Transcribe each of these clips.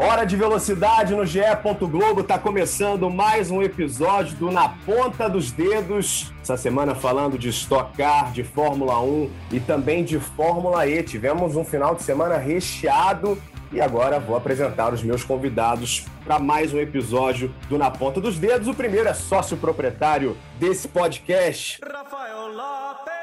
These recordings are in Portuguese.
Hora de velocidade no GE. Globo está começando mais um episódio do Na Ponta dos Dedos. Essa semana falando de Stock Car, de Fórmula 1 e também de Fórmula E. Tivemos um final de semana recheado e agora vou apresentar os meus convidados para mais um episódio do Na Ponta dos Dedos. O primeiro é sócio proprietário desse podcast, Rafael Lopes.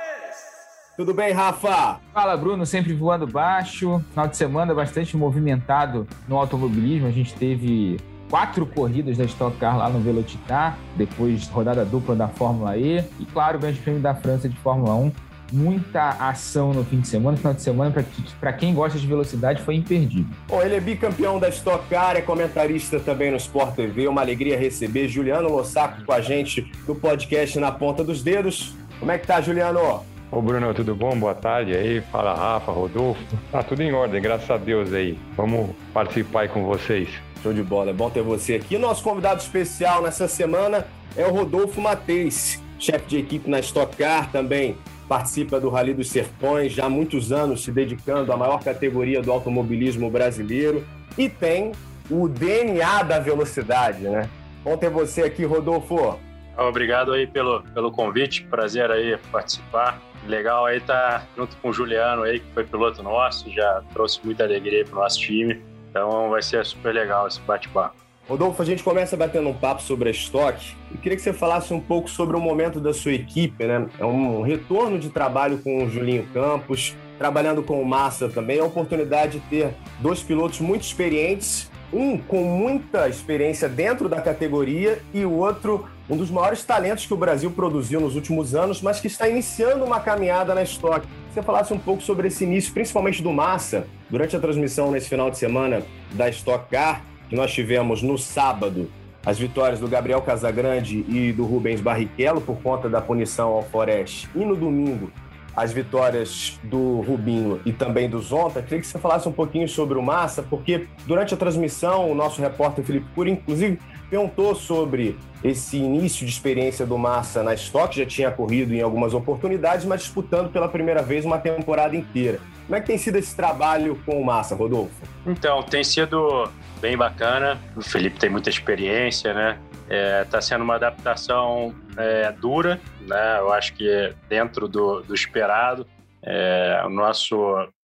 Tudo bem, Rafa? Fala, Bruno, sempre voando baixo. Final de semana bastante movimentado no automobilismo. A gente teve quatro corridas da Stock Car lá no Velocitar, depois rodada dupla da Fórmula E e, claro, o Grande Prêmio da França de Fórmula 1. Muita ação no fim de semana. Final de semana, para quem gosta de velocidade, foi imperdível. Bom, ele é bicampeão da Stock Car, é comentarista também no Sport TV. Uma alegria receber Juliano Lossaco com a gente do podcast Na Ponta dos Dedos. Como é que tá, Juliano? Ô Bruno, tudo bom? Boa tarde aí. Fala Rafa, Rodolfo. Tá tudo em ordem, graças a Deus aí. Vamos participar aí com vocês. Show de bola, é bom ter você aqui. Nosso convidado especial nessa semana é o Rodolfo Mateis, chefe de equipe na Stock Car também. Participa do Rally dos Sertões, já há muitos anos se dedicando à maior categoria do automobilismo brasileiro e tem o DNA da velocidade, né? Bom ter você aqui, Rodolfo. Obrigado aí pelo, pelo convite, prazer aí participar. Legal aí tá junto com o Juliano aí, que foi piloto nosso, já trouxe muita alegria para o nosso time. Então vai ser super legal esse bate-papo. Rodolfo, a gente começa batendo um papo sobre a Stock. Eu queria que você falasse um pouco sobre o momento da sua equipe, né? É um retorno de trabalho com o Julinho Campos, trabalhando com o Massa também. É a oportunidade de ter dois pilotos muito experientes, um com muita experiência dentro da categoria e o outro um dos maiores talentos que o Brasil produziu nos últimos anos, mas que está iniciando uma caminhada na Stock. Você falasse um pouco sobre esse início, principalmente do Massa, durante a transmissão nesse final de semana da Stock Car, que nós tivemos no sábado as vitórias do Gabriel Casagrande e do Rubens Barrichello por conta da punição ao Forest, e no domingo as vitórias do Rubinho e também do Zonta. Queria que você falasse um pouquinho sobre o Massa, porque durante a transmissão o nosso repórter Felipe Cura, inclusive, perguntou sobre esse início de experiência do Massa na Stock, já tinha corrido em algumas oportunidades, mas disputando pela primeira vez uma temporada inteira. Como é que tem sido esse trabalho com o Massa, Rodolfo? Então, tem sido bem bacana. O Felipe tem muita experiência, né? Está é, tá sendo uma adaptação é, dura, né? Eu acho que dentro do, do esperado. É, o nosso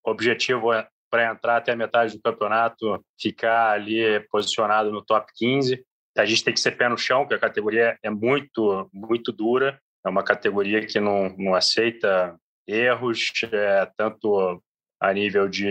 objetivo é para entrar até a metade do campeonato, ficar ali posicionado no top 15. A gente tem que ser pé no chão, porque a categoria é muito, muito dura. É uma categoria que não, não aceita erros, é, tanto a nível de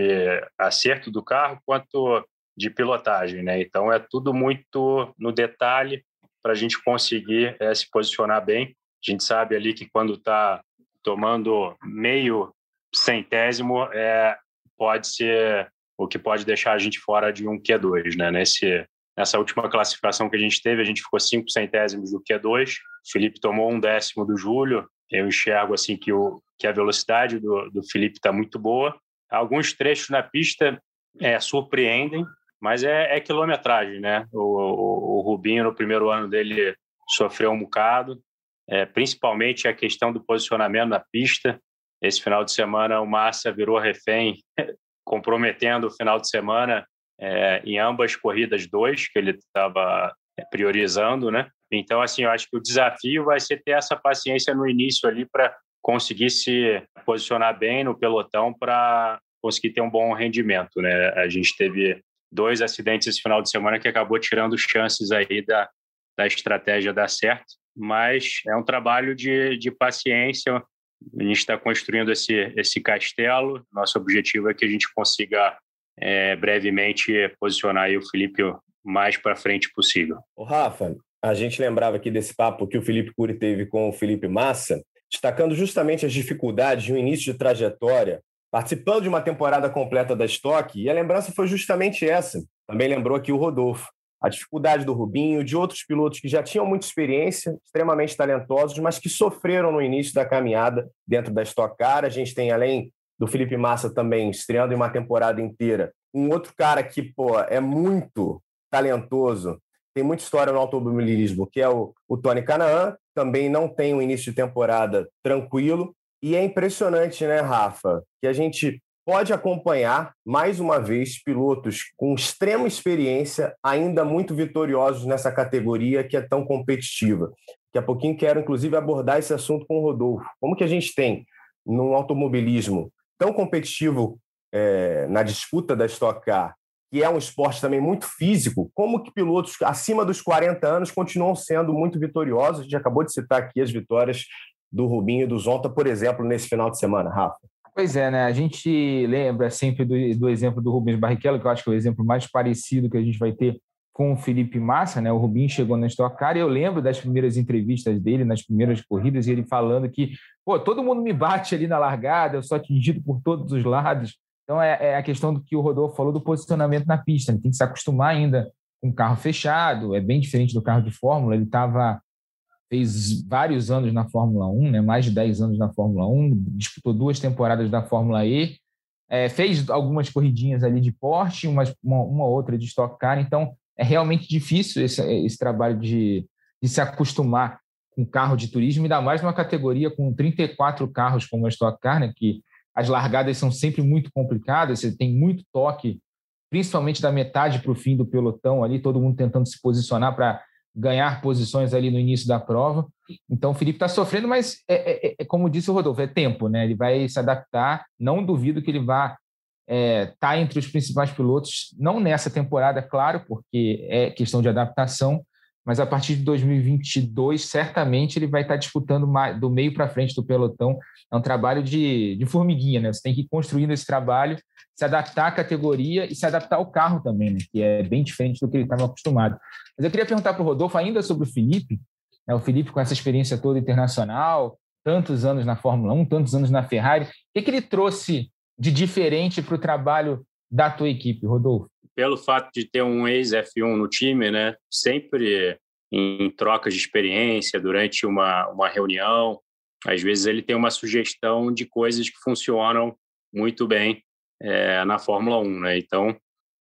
acerto do carro quanto de pilotagem, né? Então é tudo muito no detalhe para a gente conseguir é, se posicionar bem. A gente sabe ali que quando está tomando meio centésimo, é, pode ser o que pode deixar a gente fora de um Q2, né? Nesse Nessa última classificação que a gente teve, a gente ficou cinco centésimos do Q2. O Felipe tomou um décimo do Júlio. Eu enxergo assim que, o, que a velocidade do, do Felipe está muito boa. Alguns trechos na pista é, surpreendem, mas é, é quilometragem, né? O, o, o, Rubinho, no primeiro ano dele, sofreu um bocado, é, principalmente a questão do posicionamento na pista. Esse final de semana, o Massa virou refém, comprometendo o final de semana é, em ambas corridas dois que ele estava é, priorizando, né? Então, assim, eu acho que o desafio vai ser ter essa paciência no início ali para conseguir se posicionar bem no pelotão para conseguir ter um bom rendimento, né? A gente teve dois acidentes esse final de semana que acabou tirando chances aí da, da estratégia dar certo, mas é um trabalho de, de paciência. A gente está construindo esse, esse castelo. Nosso objetivo é que a gente consiga é, brevemente posicionar o Felipe o mais para frente possível. O Rafa, a gente lembrava aqui desse papo que o Felipe Cury teve com o Felipe Massa, destacando justamente as dificuldades de um início de trajetória, participando de uma temporada completa da Stock, e a lembrança foi justamente essa. Também lembrou aqui o Rodolfo. A dificuldade do Rubinho, de outros pilotos que já tinham muita experiência, extremamente talentosos, mas que sofreram no início da caminhada dentro da Stock Car. A gente tem, além do Felipe Massa também estreando em uma temporada inteira. Um outro cara que pô, é muito talentoso, tem muita história no automobilismo, que é o, o Tony Canaan, também não tem um início de temporada tranquilo. E é impressionante, né, Rafa, que a gente pode acompanhar, mais uma vez, pilotos com extrema experiência, ainda muito vitoriosos nessa categoria que é tão competitiva. Daqui a pouquinho quero, inclusive, abordar esse assunto com o Rodolfo. Como que a gente tem, num automobilismo tão competitivo é, na disputa da Stock Car, que é um esporte também muito físico, como que pilotos acima dos 40 anos continuam sendo muito vitoriosos? A gente acabou de citar aqui as vitórias do Rubinho e do Zonta, por exemplo, nesse final de semana, Rafa. Pois é, né? A gente lembra sempre do, do exemplo do Rubens Barrichello, que eu acho que é o exemplo mais parecido que a gente vai ter com o Felipe Massa, né? O Rubinho chegou na Stock Car e eu lembro das primeiras entrevistas dele, nas primeiras corridas, e ele falando que, pô, todo mundo me bate ali na largada, eu sou atingido por todos os lados. Então é, é a questão do que o Rodolfo falou do posicionamento na pista. Ele tem que se acostumar ainda com o carro fechado, é bem diferente do carro de Fórmula. Ele estava fez vários anos na Fórmula 1, né? mais de 10 anos na Fórmula 1, disputou duas temporadas da Fórmula E, é, fez algumas corridinhas ali de Porsche, uma, uma outra de Stock Car, então é realmente difícil esse, esse trabalho de, de se acostumar com carro de turismo, ainda mais numa categoria com 34 carros como a Stock Car, né, que as largadas são sempre muito complicadas, você tem muito toque, principalmente da metade para o fim do pelotão ali, todo mundo tentando se posicionar para ganhar posições ali no início da prova. Então o Felipe está sofrendo, mas é, é, é, como disse o Rodolfo, é tempo, né? Ele vai se adaptar. Não duvido que ele vá estar é, tá entre os principais pilotos, não nessa temporada, claro, porque é questão de adaptação, mas a partir de 2022, certamente ele vai estar disputando do meio para frente do pelotão. É um trabalho de, de formiguinha, né? Você tem que ir construindo esse trabalho, se adaptar à categoria e se adaptar ao carro também, né? que é bem diferente do que ele estava acostumado. Mas eu queria perguntar para o Rodolfo ainda sobre o Felipe, né? o Felipe com essa experiência toda internacional, tantos anos na Fórmula 1, tantos anos na Ferrari, o que, que ele trouxe de diferente para o trabalho da tua equipe, Rodolfo? Pelo fato de ter um ex-F1 no time, né, sempre em trocas de experiência, durante uma, uma reunião, às vezes ele tem uma sugestão de coisas que funcionam muito bem é, na Fórmula 1. Né? Então,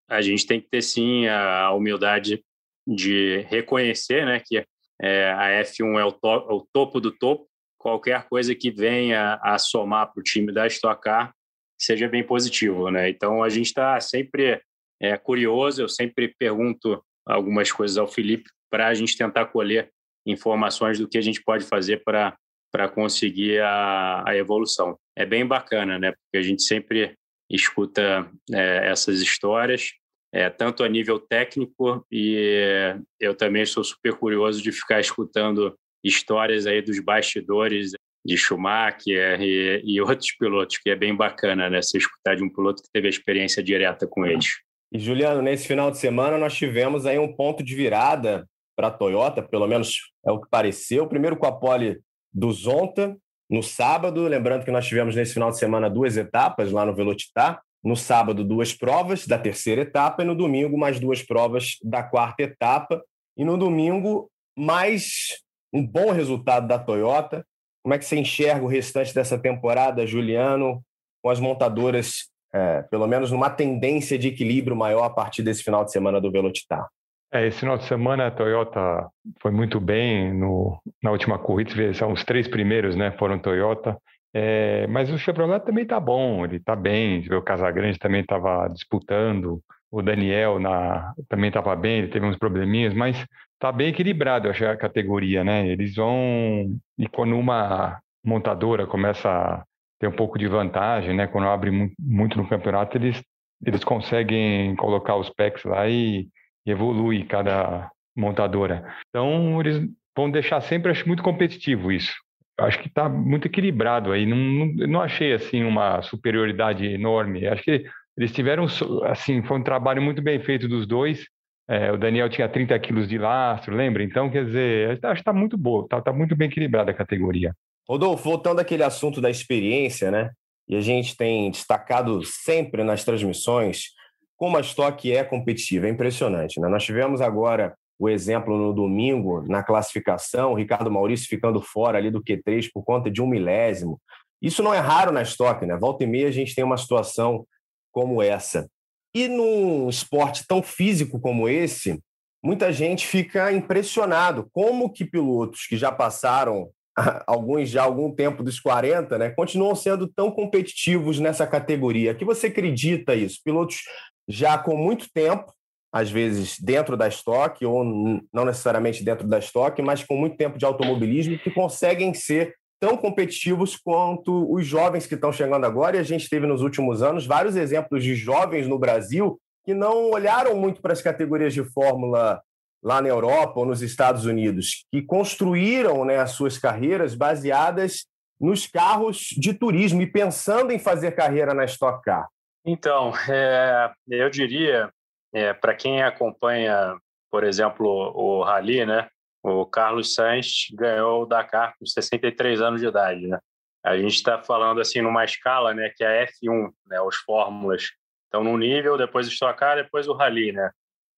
a gente tem que ter, sim, a humildade de reconhecer né, que é, a F1 é o, to o topo do topo, qualquer coisa que venha a somar para o time da Stock Car seja bem positivo. Né? Então, a gente está sempre é curioso, eu sempre pergunto algumas coisas ao Felipe para a gente tentar colher informações do que a gente pode fazer para para conseguir a, a evolução. É bem bacana, né? Porque a gente sempre escuta é, essas histórias, é, tanto a nível técnico e eu também sou super curioso de ficar escutando histórias aí dos bastidores de Schumacher e, e outros pilotos, que é bem bacana, né? Você escutar de um piloto que teve a experiência direta com eles. E, Juliano, nesse final de semana nós tivemos aí um ponto de virada para a Toyota, pelo menos é o que pareceu. Primeiro com a pole do Zonta, no sábado. Lembrando que nós tivemos nesse final de semana duas etapas lá no Velocitar. No sábado, duas provas da terceira etapa, e no domingo, mais duas provas da quarta etapa. E no domingo, mais um bom resultado da Toyota. Como é que você enxerga o restante dessa temporada, Juliano, com as montadoras é, pelo menos numa tendência de equilíbrio maior a partir desse final de semana do Velocitar. É, esse final de semana a Toyota foi muito bem no, na última corrida, são os três primeiros, né, foram Toyota. É, mas o Chevrolet também está bom, ele está bem. O Casagrande também estava disputando, o Daniel na, também estava bem, ele teve uns probleminhas, mas está bem equilibrado, eu acho, a categoria, né? Eles vão. E quando uma montadora começa tem um pouco de vantagem, né? Quando abre muito no campeonato, eles, eles conseguem colocar os packs lá e, evolui cada montadora. Então, eles vão deixar sempre, acho muito competitivo isso. Acho que está muito equilibrado aí. Não, não, não achei assim uma superioridade enorme. Acho que eles tiveram, assim, foi um trabalho muito bem feito dos dois. É, o Daniel tinha 30 quilos de lastro, lembra? Então, quer dizer, acho que está muito boa, está tá muito bem equilibrada a categoria. Rodolfo, voltando àquele assunto da experiência, né? E a gente tem destacado sempre nas transmissões como a Stock é competitiva, é impressionante. Né? Nós tivemos agora o exemplo no domingo, na classificação, o Ricardo Maurício ficando fora ali do Q3 por conta de um milésimo. Isso não é raro na estoque, né? Volta e meia a gente tem uma situação como essa. E num esporte tão físico como esse, muita gente fica impressionado como que pilotos que já passaram alguns já algum tempo dos 40, né, continuam sendo tão competitivos nessa categoria. Que você acredita isso? Pilotos já com muito tempo, às vezes dentro da estoque ou não necessariamente dentro da estoque, mas com muito tempo de automobilismo que conseguem ser tão competitivos quanto os jovens que estão chegando agora. E a gente teve nos últimos anos vários exemplos de jovens no Brasil que não olharam muito para as categorias de Fórmula lá na Europa ou nos Estados Unidos, que construíram né, as suas carreiras baseadas nos carros de turismo e pensando em fazer carreira na Stock Car? Então, é, eu diria, é, para quem acompanha, por exemplo, o Rally, né, o Carlos Sainz ganhou o Dakar com 63 anos de idade. Né? A gente está falando assim numa escala né, que é F1, né, os fórmulas estão num nível, depois o Stock Car, depois o Rally. Né?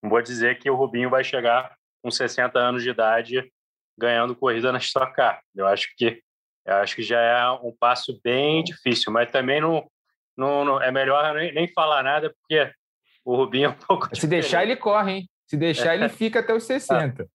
Não vou dizer que o Rubinho vai chegar com 60 anos de idade ganhando corrida na Stock Car. Eu acho que eu acho que já é um passo bem difícil, mas também não, não, não é melhor nem, nem, falar nada porque o Rubinho é um pouco Se diferente. deixar ele corre, hein? Se deixar ele fica até os 60.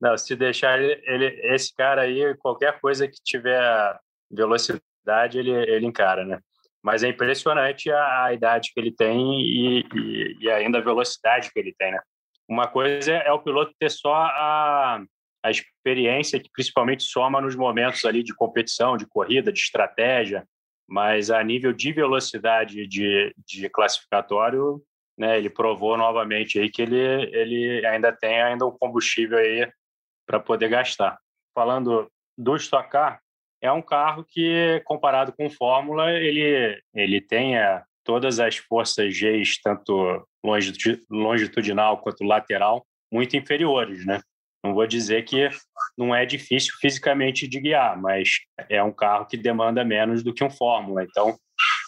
Não, se deixar ele, ele esse cara aí qualquer coisa que tiver velocidade ele ele encara, né? Mas é impressionante a, a idade que ele tem e, e, e, ainda a velocidade que ele tem, né? Uma coisa é o piloto ter só a, a experiência que principalmente soma nos momentos ali de competição, de corrida, de estratégia, mas a nível de velocidade de, de classificatório, né, ele provou novamente aí que ele, ele ainda tem ainda um combustível aí para poder gastar. Falando do Stock Car, é um carro que, comparado com Fórmula, ele, ele tem é, todas as forças G, tanto longitudinal quanto lateral, muito inferiores, né? Não vou dizer que não é difícil fisicamente de guiar, mas é um carro que demanda menos do que um Fórmula. Então,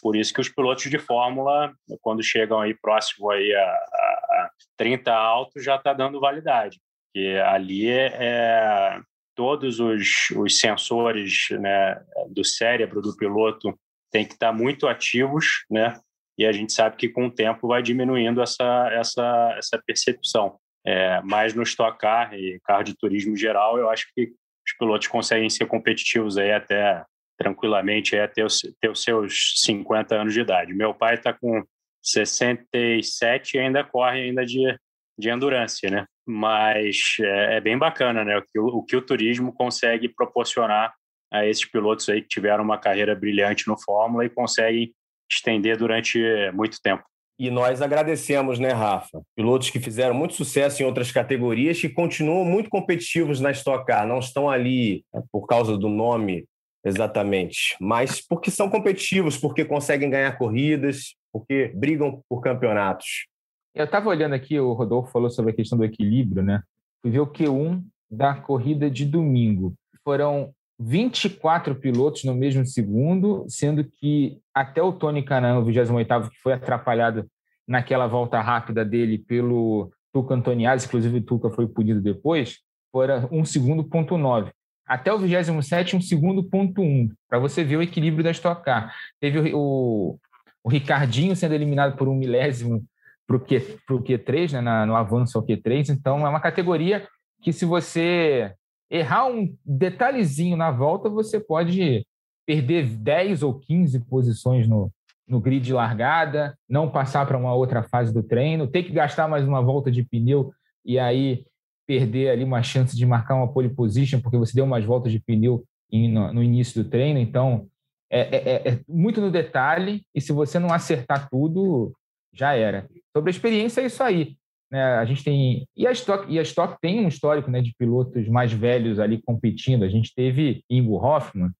por isso que os pilotos de Fórmula, quando chegam aí próximo aí a, a 30 alto, já está dando validade. Porque ali é todos os, os sensores né, do cérebro do piloto têm que estar muito ativos, né? E a gente sabe que com o tempo vai diminuindo essa, essa, essa percepção. É, mas no Stock Car e carro de turismo geral, eu acho que os pilotos conseguem ser competitivos aí até tranquilamente aí até os, os seus 50 anos de idade. Meu pai está com 67 e ainda corre ainda de, de endurance, né? Mas é, é bem bacana, né? O que o, que o turismo consegue proporcionar a esses pilotos aí que tiveram uma carreira brilhante no Fórmula e conseguem estender durante muito tempo. E nós agradecemos, né, Rafa? Pilotos que fizeram muito sucesso em outras categorias que continuam muito competitivos na Stock Car, não estão ali né, por causa do nome exatamente, mas porque são competitivos, porque conseguem ganhar corridas, porque brigam por campeonatos. Eu estava olhando aqui, o Rodolfo falou sobre a questão do equilíbrio, né? Fui ver o Q1 da corrida de domingo. Foram 24 pilotos no mesmo segundo, sendo que até o Tony Canan, o 28 que foi atrapalhado naquela volta rápida dele pelo Tuca Antoniazzi, inclusive o Tuca foi punido depois, fora 1 segundo ponto 9. Até o 27, 1 segundo ponto 1, para você ver o equilíbrio da Stock Car. Teve o, o, o Ricardinho sendo eliminado por um milésimo para o Q, pro Q3, né, na, no avanço ao Q3. Então, é uma categoria que, se você errar um detalhezinho na volta, você pode perder 10 ou 15 posições no, no grid de largada, não passar para uma outra fase do treino, ter que gastar mais uma volta de pneu e aí perder ali uma chance de marcar uma pole position, porque você deu umas voltas de pneu no, no início do treino. Então, é, é, é, é muito no detalhe, e se você não acertar tudo, já era. Sobre a experiência, é isso aí. Né? A gente tem. E a Stock, e a Stock tem um histórico né, de pilotos mais velhos ali competindo. A gente teve Ingo Hoffman,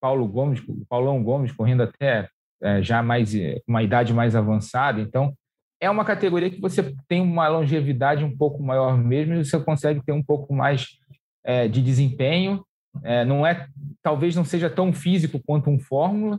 Paulo Gomes, Paulão Gomes correndo até é, já mais uma idade mais avançada. Então, é uma categoria que você tem uma longevidade um pouco maior mesmo e você consegue ter um pouco mais é, de desempenho. É, não é, talvez não seja tão físico quanto um Fórmula,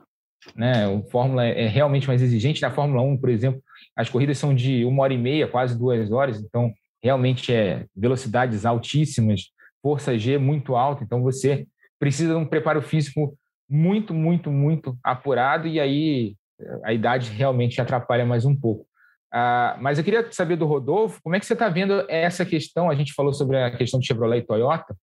né? O Fórmula é realmente mais exigente. Na Fórmula 1, por exemplo, as corridas são de uma hora e meia, quase duas horas, então realmente é velocidades altíssimas, força G muito alta, então você precisa de um preparo físico muito, muito, muito apurado, e aí a idade realmente atrapalha mais um pouco. Ah, mas eu queria saber do Rodolfo, como é que você está vendo essa questão? A gente falou sobre a questão de Chevrolet e Toyota.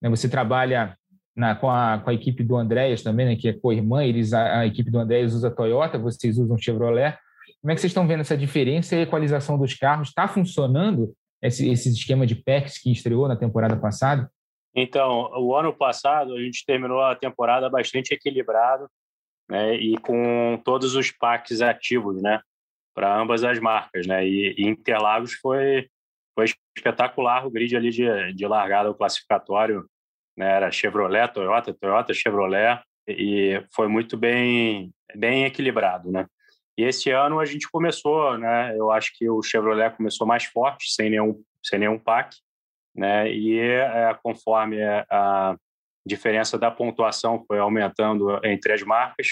Né? Você trabalha na, com, a, com a equipe do Andréas também, né? que é co-irmã, eles, a, a, equipe do Andréas usa Toyota, vocês usam Chevrolet. Como é que vocês estão vendo essa diferença e a equalização dos carros? Está funcionando esse, esse esquema de PECs que estreou na temporada passada? Então, o ano passado a gente terminou a temporada bastante equilibrado né, e com todos os packs ativos, né? para ambas as marcas, né? E, e, Interlagos foi foi espetacular o grid ali de, de largada o classificatório, né? Era Chevrolet, Toyota, Toyota, Chevrolet e foi muito bem bem equilibrado, né? E esse ano a gente começou, né? Eu acho que o Chevrolet começou mais forte, sem nenhum sem nenhum pack, né? E é, conforme a diferença da pontuação foi aumentando entre as marcas,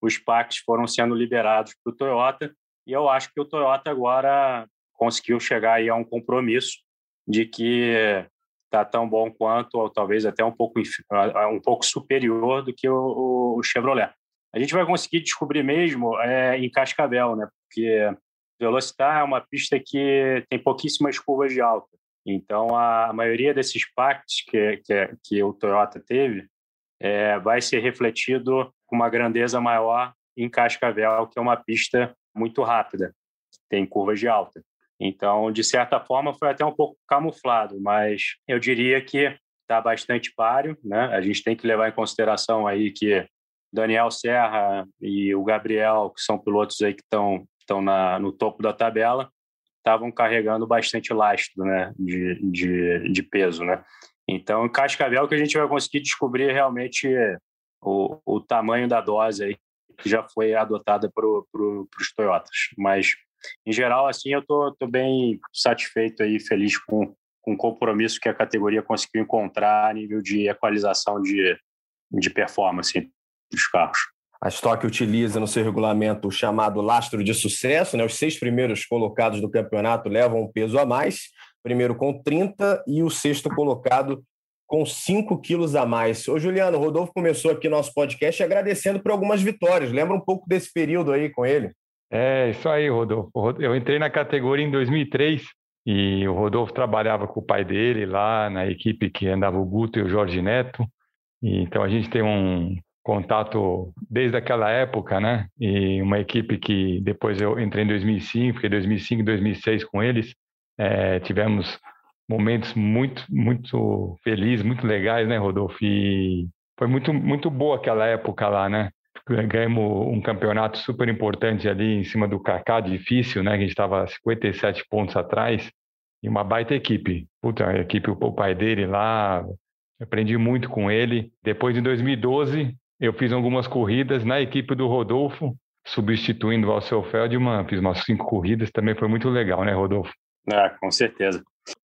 os packs foram sendo liberados para o Toyota e eu acho que o Toyota agora conseguiu chegar aí a um compromisso de que está tão bom quanto, ou talvez até um pouco, um pouco superior do que o, o Chevrolet. A gente vai conseguir descobrir mesmo é, em Cascavel, né? Porque Velocitar é uma pista que tem pouquíssimas curvas de alta. Então, a, maioria desses packs que, que, que o Toyota teve é, vai ser refletido com uma grandeza maior em Cascavel, que é uma pista muito rápida, tem curvas de alta. Então, de certa forma, foi até um pouco camuflado, mas eu diria que está bastante páreo. Né? A gente tem que levar em consideração aí que Daniel Serra e o Gabriel, que são pilotos aí que estão estão no topo da tabela, estavam carregando bastante lastro né? de, de, de peso. Né? Então, em Cascavel que a gente vai conseguir descobrir realmente o, o tamanho da dose aí que já foi adotada para pro, os Toyotas. Mas, em geral, assim, eu tô, tô bem satisfeito e feliz com, com o compromisso que a categoria conseguiu encontrar a nível de equalização de, de performance dos carros. A Stock utiliza no seu regulamento o chamado lastro de sucesso, né? Os seis primeiros colocados do campeonato levam um peso a mais, primeiro com 30 e o sexto colocado com 5 quilos a mais. Ô, Juliano, o Rodolfo começou aqui nosso podcast agradecendo por algumas vitórias. Lembra um pouco desse período aí com ele? É, isso aí, Rodolfo. Eu entrei na categoria em 2003 e o Rodolfo trabalhava com o pai dele lá na equipe que andava o Guto e o Jorge Neto. E, então a gente tem um contato desde aquela época, né? E uma equipe que depois eu entrei em 2005, fiquei 2005 e 2006 com eles. É, tivemos momentos muito, muito felizes, muito legais, né, Rodolfo? E foi muito, muito boa aquela época lá, né? Ganhamos um campeonato super importante ali em cima do Kaká, difícil, né? A gente estava 57 pontos atrás e uma baita equipe. Puta, a equipe, o pai dele lá, aprendi muito com ele. Depois, em 2012, eu fiz algumas corridas na equipe do Rodolfo, substituindo o Alceu Feldman, fiz umas cinco corridas, também foi muito legal, né, Rodolfo? Ah, com certeza.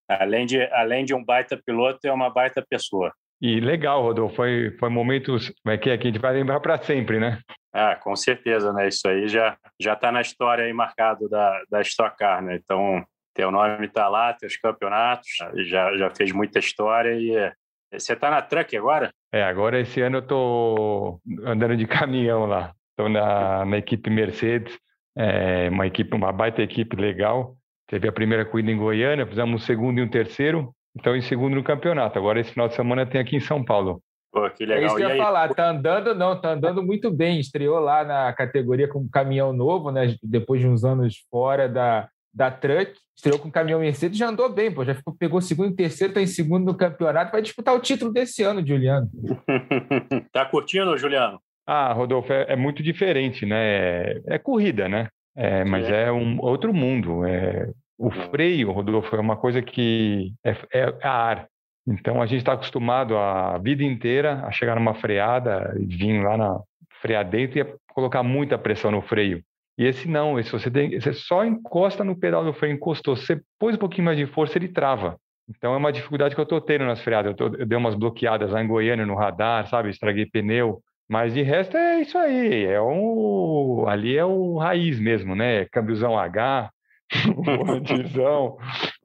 Além de, além de um baita piloto, é uma baita pessoa. E legal, Rodolfo, foi, foi momentos como é que, é, que a gente vai lembrar para sempre, né? Ah, com certeza, né? Isso aí já já está na história aí marcado da, da Stock Car, né? Então, teu nome está lá, teus campeonatos, já, já fez muita história e você está na truck agora? É, agora esse ano eu tô andando de caminhão lá. Estou na, na equipe Mercedes, é uma equipe, uma baita equipe legal. Teve a primeira corrida em Goiânia, fizemos um segundo e um terceiro, então em segundo no campeonato. Agora esse final de semana tem aqui em São Paulo. Pô, que legal. É isso que eu ia falar, tá andando não, tá andando muito bem. Estreou lá na categoria com caminhão novo, né? Depois de uns anos fora da, da Truck, estreou com caminhão Mercedes, já andou bem, pô. Já ficou, pegou segundo e terceiro, tá em segundo no campeonato, vai disputar o título desse ano, Juliano. tá curtindo, Juliano? Ah, Rodolfo, é, é muito diferente, né? É, é corrida, né? É, mas é. é um outro mundo. É, o freio, Rodolfo, é uma coisa que é, é, é ar. Então a gente está acostumado a vida inteira a chegar numa freada e vir lá na frear dentro e colocar muita pressão no freio. E esse não, esse você, tem, você só encosta no pedal do freio, encostou, você pôs um pouquinho mais de força, ele trava. Então é uma dificuldade que eu estou tendo nas freadas. Eu, tô, eu dei umas bloqueadas lá em Goiânia no radar, sabe? Estraguei pneu. Mas de resto é isso aí. É um, ali é o raiz mesmo, né? Câmbiozão H, volantezão.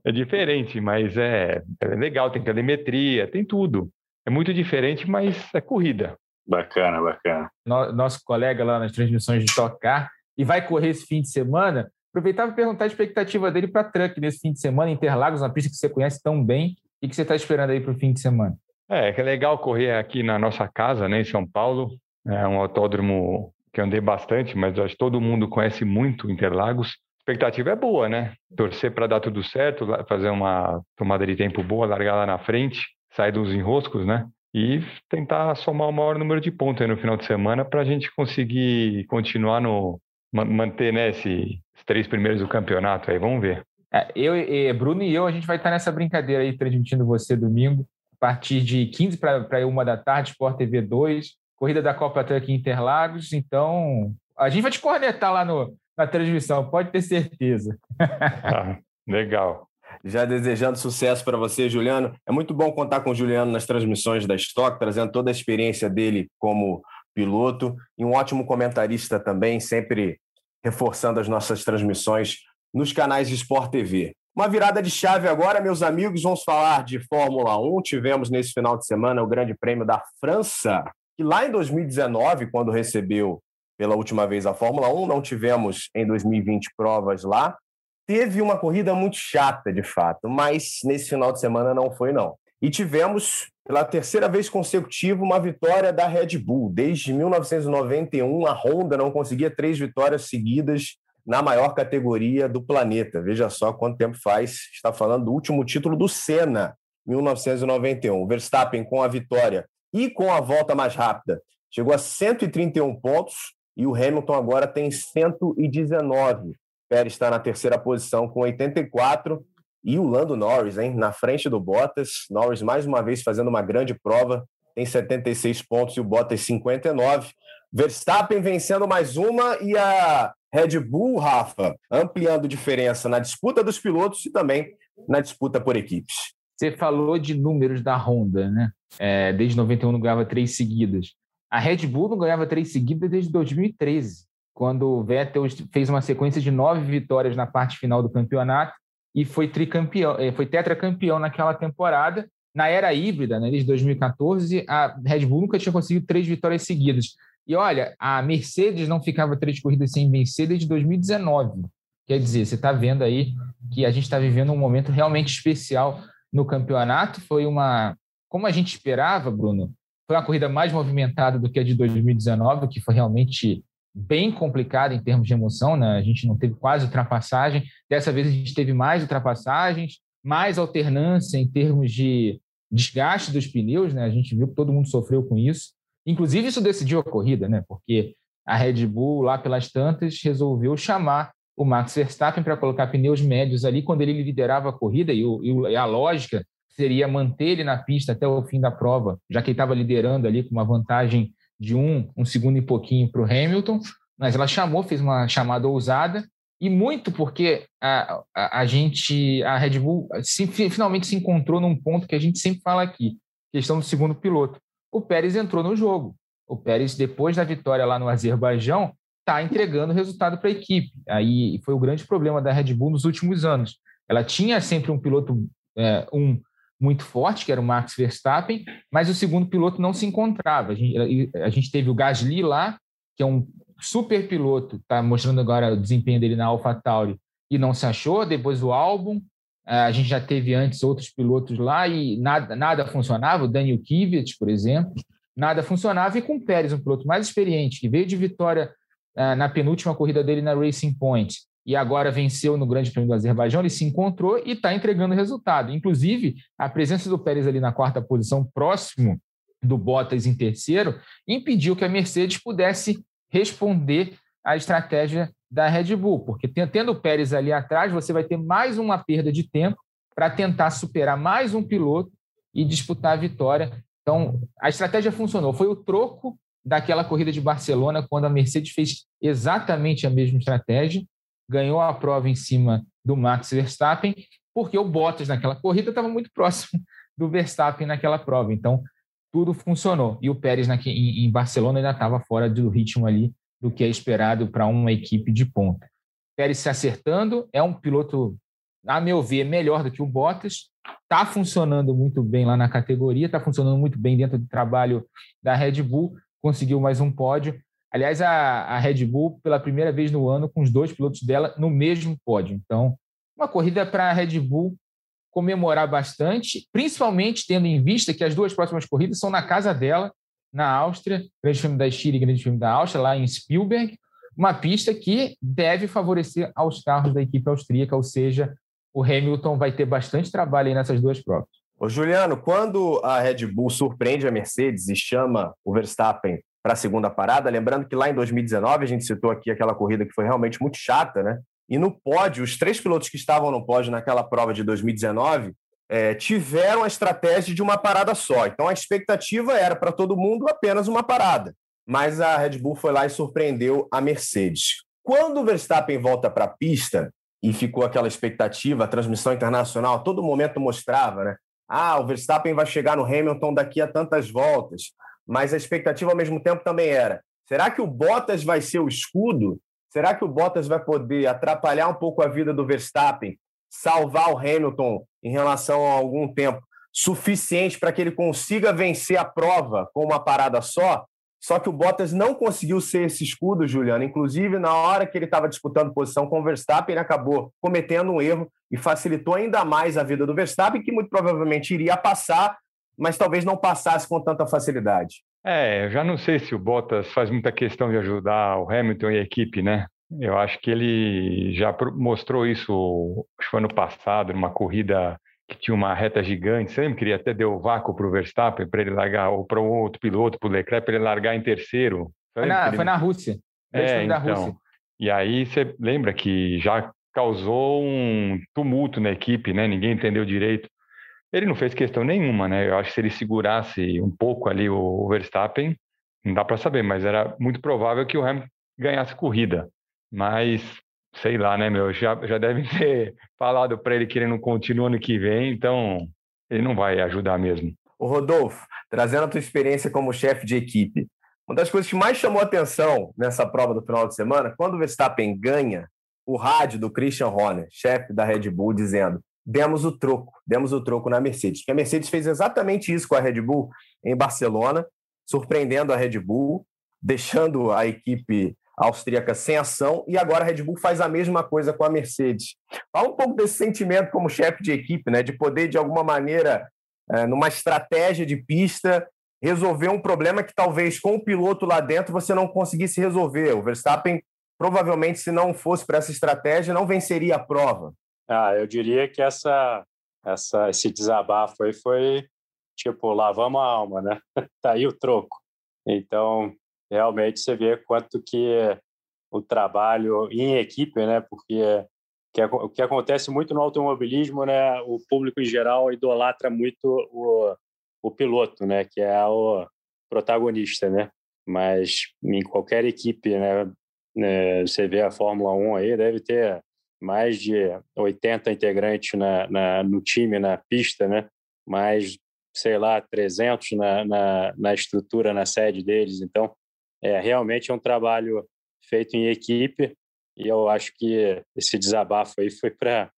é diferente, mas é, é legal. Tem telemetria, tem tudo. É muito diferente, mas é corrida. Bacana, bacana. Nosso colega lá nas transmissões de tocar e vai correr esse fim de semana. Aproveitava e perguntar a expectativa dele para truck nesse fim de semana, Interlagos, uma pista que você conhece tão bem. O que você está esperando aí para o fim de semana? É, que é legal correr aqui na nossa casa, né, em São Paulo. É um autódromo que andei bastante, mas acho que todo mundo conhece muito Interlagos. A expectativa é boa, né? Torcer para dar tudo certo, fazer uma tomada de tempo boa, largar lá na frente, sair dos enroscos, né? E tentar somar o maior número de pontos no final de semana para a gente conseguir continuar no, manter né, esses três primeiros do campeonato aí, vamos ver. É, eu, e Bruno e eu, a gente vai estar nessa brincadeira aí, transmitindo você domingo, a partir de 15 para uma da tarde, Sport TV 2, corrida da Copa Truck Interlagos. Então, a gente vai te cornetar lá no, na transmissão, pode ter certeza. ah, legal. Já desejando sucesso para você, Juliano. É muito bom contar com o Juliano nas transmissões da Stock, trazendo toda a experiência dele como piloto e um ótimo comentarista também, sempre reforçando as nossas transmissões nos canais de Sport TV. Uma virada de chave agora, meus amigos, vamos falar de Fórmula 1. Tivemos nesse final de semana o Grande Prêmio da França, que lá em 2019, quando recebeu pela última vez a Fórmula 1, não tivemos em 2020 provas lá. Teve uma corrida muito chata, de fato, mas nesse final de semana não foi, não. E tivemos, pela terceira vez consecutiva, uma vitória da Red Bull. Desde 1991, a Honda não conseguia três vitórias seguidas na maior categoria do planeta. Veja só quanto tempo faz. Está falando do último título do Senna, 1991. Verstappen com a vitória e com a volta mais rápida chegou a 131 pontos e o Hamilton agora tem 119. Pérez está na terceira posição com 84 e o Lando Norris, hein, na frente do Bottas. Norris mais uma vez fazendo uma grande prova, tem 76 pontos e o Bottas 59. Verstappen vencendo mais uma e a Red Bull, Rafa, ampliando diferença na disputa dos pilotos e também na disputa por equipes. Você falou de números da Honda, né? É, desde 91 não ganhava três seguidas. A Red Bull não ganhava três seguidas desde 2013, quando o Vettel fez uma sequência de nove vitórias na parte final do campeonato e foi tricampeão, é, foi tetracampeão naquela temporada. Na era híbrida, né, desde 2014, a Red Bull nunca tinha conseguido três vitórias seguidas. E olha, a Mercedes não ficava três corridas sem vencer desde 2019. Quer dizer, você está vendo aí que a gente está vivendo um momento realmente especial no campeonato. Foi uma, como a gente esperava, Bruno, foi uma corrida mais movimentada do que a de 2019, que foi realmente bem complicada em termos de emoção, né? A gente não teve quase ultrapassagem. Dessa vez a gente teve mais ultrapassagens, mais alternância em termos de desgaste dos pneus, né? A gente viu que todo mundo sofreu com isso. Inclusive, isso decidiu a corrida, né? Porque a Red Bull, lá pelas tantas, resolveu chamar o Max Verstappen para colocar pneus médios ali quando ele liderava a corrida, e, o, e a lógica seria manter ele na pista até o fim da prova, já que ele estava liderando ali com uma vantagem de um, um segundo e pouquinho para o Hamilton, mas ela chamou, fez uma chamada ousada, e muito porque a, a, a gente, a Red Bull, se, finalmente se encontrou num ponto que a gente sempre fala aqui, questão do segundo piloto o Pérez entrou no jogo. O Pérez, depois da vitória lá no Azerbaijão, está entregando resultado para a equipe. Aí foi o grande problema da Red Bull nos últimos anos. Ela tinha sempre um piloto, é, um muito forte, que era o Max Verstappen, mas o segundo piloto não se encontrava. A gente, a gente teve o Gasly lá, que é um super piloto, está mostrando agora o desempenho dele na AlphaTauri, e não se achou. Depois o Albon, é, a gente já teve antes outros pilotos lá e nada, nada funcionava. O Daniel Kvyat, por exemplo, nada funcionava. E com o Pérez, um piloto mais experiente, que veio de vitória é, na penúltima corrida dele na Racing Point e agora venceu no Grande Prêmio do Azerbaijão, ele se encontrou e está entregando resultado. Inclusive, a presença do Pérez ali na quarta posição, próximo do Bottas em terceiro, impediu que a Mercedes pudesse responder à estratégia da Red Bull, porque tendo o Pérez ali atrás, você vai ter mais uma perda de tempo para tentar superar mais um piloto e disputar a vitória. Então, a estratégia funcionou. Foi o troco daquela corrida de Barcelona, quando a Mercedes fez exatamente a mesma estratégia, ganhou a prova em cima do Max Verstappen, porque o Bottas naquela corrida estava muito próximo do Verstappen naquela prova. Então, tudo funcionou. E o Pérez em Barcelona ainda estava fora do ritmo ali do que é esperado para uma equipe de ponta. Pérez se acertando, é um piloto, a meu ver, melhor do que o Bottas, está funcionando muito bem lá na categoria, está funcionando muito bem dentro do trabalho da Red Bull, conseguiu mais um pódio. Aliás, a, a Red Bull, pela primeira vez no ano, com os dois pilotos dela no mesmo pódio. Então, uma corrida para a Red Bull comemorar bastante, principalmente tendo em vista que as duas próximas corridas são na casa dela, na Áustria, Grande Prêmio da Chile e Grande Prêmio da Áustria, lá em Spielberg, uma pista que deve favorecer aos carros da equipe austríaca, ou seja, o Hamilton vai ter bastante trabalho nessas duas provas. Ô Juliano, quando a Red Bull surpreende a Mercedes e chama o Verstappen para a segunda parada, lembrando que lá em 2019 a gente citou aqui aquela corrida que foi realmente muito chata, né? E no pódio, os três pilotos que estavam no pódio naquela prova de 2019 é, tiveram a estratégia de uma parada só. Então a expectativa era para todo mundo apenas uma parada. Mas a Red Bull foi lá e surpreendeu a Mercedes. Quando o Verstappen volta para a pista e ficou aquela expectativa, a transmissão internacional a todo momento mostrava, né? Ah, o Verstappen vai chegar no Hamilton daqui a tantas voltas. Mas a expectativa ao mesmo tempo também era: será que o Bottas vai ser o escudo? Será que o Bottas vai poder atrapalhar um pouco a vida do Verstappen, salvar o Hamilton em relação a algum tempo suficiente para que ele consiga vencer a prova com uma parada só? Só que o Bottas não conseguiu ser esse escudo, Juliano. Inclusive, na hora que ele estava disputando posição com o Verstappen, ele acabou cometendo um erro e facilitou ainda mais a vida do Verstappen, que muito provavelmente iria passar, mas talvez não passasse com tanta facilidade. É, eu já não sei se o Bottas faz muita questão de ajudar o Hamilton e a equipe, né? Eu acho que ele já mostrou isso, acho que foi ano passado, numa corrida que tinha uma reta gigante. Você lembra que ele até deu vácuo para o Verstappen para ele largar, ou para um outro piloto, para o Leclerc, para ele largar em terceiro? Foi na, ele... foi na Rússia. É, então. Rússia. E aí você lembra que já causou um tumulto na equipe, né? Ninguém entendeu direito. Ele não fez questão nenhuma, né? Eu acho que se ele segurasse um pouco ali o Verstappen, não dá para saber, mas era muito provável que o Hamilton ganhasse corrida. Mas, sei lá, né, meu? Já, já devem ter falado para ele que ele não continua ano que vem, então ele não vai ajudar mesmo. O Rodolfo, trazendo a tua experiência como chefe de equipe, uma das coisas que mais chamou atenção nessa prova do final de semana, quando o Verstappen ganha, o rádio do Christian Horner, chefe da Red Bull, dizendo: demos o troco, demos o troco na Mercedes. Porque a Mercedes fez exatamente isso com a Red Bull em Barcelona, surpreendendo a Red Bull, deixando a equipe austríaca sem ação, e agora a Red Bull faz a mesma coisa com a Mercedes. Fala um pouco desse sentimento como chefe de equipe, né, de poder, de alguma maneira, é, numa estratégia de pista, resolver um problema que talvez com o piloto lá dentro você não conseguisse resolver. O Verstappen, provavelmente, se não fosse para essa estratégia, não venceria a prova. Ah, eu diria que essa, essa, esse desabafo aí foi tipo, lavamos a alma, né? tá aí o troco. Então, realmente você vê quanto que o trabalho em equipe, né? Porque que, o que acontece muito no automobilismo, né? O público em geral idolatra muito o, o piloto, né? Que é o protagonista, né? Mas em qualquer equipe, né? né você vê a Fórmula 1 aí, deve ter mais de 80 integrantes na, na, no time, na pista, né? Mais, sei lá, 300 na, na, na estrutura, na sede deles. Então, é, realmente é um trabalho feito em equipe e eu acho que esse desabafo aí foi para,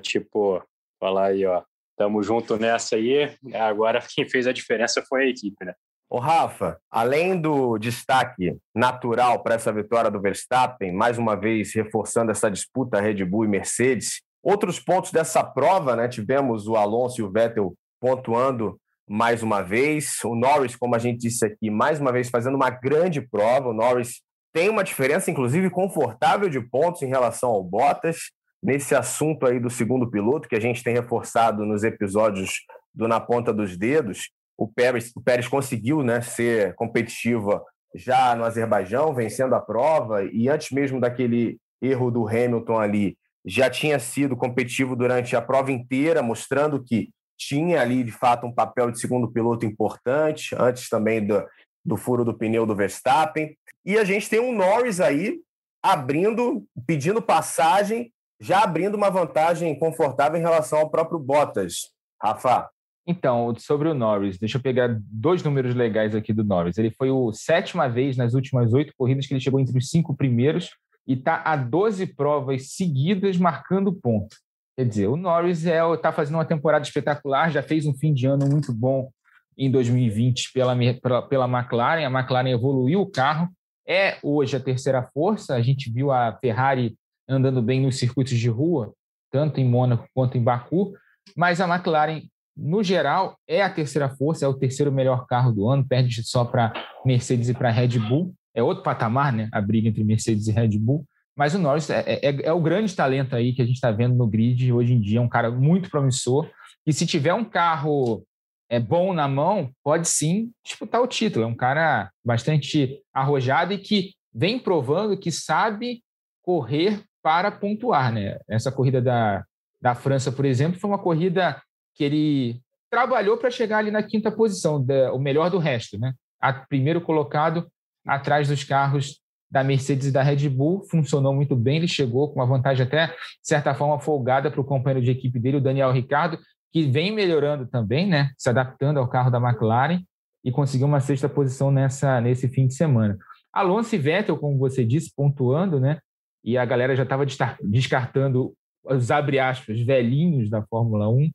tipo, falar aí, ó, tamo junto nessa aí, agora quem fez a diferença foi a equipe, né? Ô Rafa, além do destaque natural para essa vitória do Verstappen, mais uma vez reforçando essa disputa Red Bull e Mercedes, outros pontos dessa prova, né? Tivemos o Alonso e o Vettel pontuando mais uma vez, o Norris, como a gente disse aqui, mais uma vez fazendo uma grande prova. O Norris tem uma diferença, inclusive, confortável de pontos em relação ao Bottas. Nesse assunto aí do segundo piloto, que a gente tem reforçado nos episódios do Na Ponta dos Dedos, o Pérez, o Pérez conseguiu né, ser competitiva já no Azerbaijão, vencendo a prova, e antes mesmo daquele erro do Hamilton ali, já tinha sido competitivo durante a prova inteira, mostrando que tinha ali, de fato, um papel de segundo piloto importante, antes também do, do furo do pneu do Verstappen. E a gente tem um Norris aí abrindo, pedindo passagem, já abrindo uma vantagem confortável em relação ao próprio Bottas. Rafa. Então, sobre o Norris, deixa eu pegar dois números legais aqui do Norris. Ele foi a sétima vez nas últimas oito corridas que ele chegou entre os cinco primeiros e está a 12 provas seguidas marcando ponto. Quer dizer, o Norris está é, tá fazendo uma temporada espetacular, já fez um fim de ano muito bom em 2020 pela, pela, pela McLaren. A McLaren evoluiu o carro, é hoje a terceira força. A gente viu a Ferrari andando bem nos circuitos de rua, tanto em Mônaco quanto em Baku, mas a McLaren, no geral, é a terceira força, é o terceiro melhor carro do ano, perde só para Mercedes e para Red Bull. É outro patamar, né? A briga entre Mercedes e Red Bull. Mas o Norris é, é, é o grande talento aí que a gente está vendo no grid hoje em dia, é um cara muito promissor. E se tiver um carro é bom na mão, pode sim disputar o título. É um cara bastante arrojado e que vem provando que sabe correr para pontuar. Né? Essa corrida da, da França, por exemplo, foi uma corrida que ele trabalhou para chegar ali na quinta posição, da, o melhor do resto. Né? A, primeiro colocado atrás dos carros da Mercedes e da Red Bull, funcionou muito bem, ele chegou com uma vantagem até, de certa forma, folgada para o companheiro de equipe dele, o Daniel Ricardo, que vem melhorando também, né? se adaptando ao carro da McLaren e conseguiu uma sexta posição nessa, nesse fim de semana. Alonso e Vettel, como você disse, pontuando, né? e a galera já estava descartando os abre aspas velhinhos da Fórmula 1.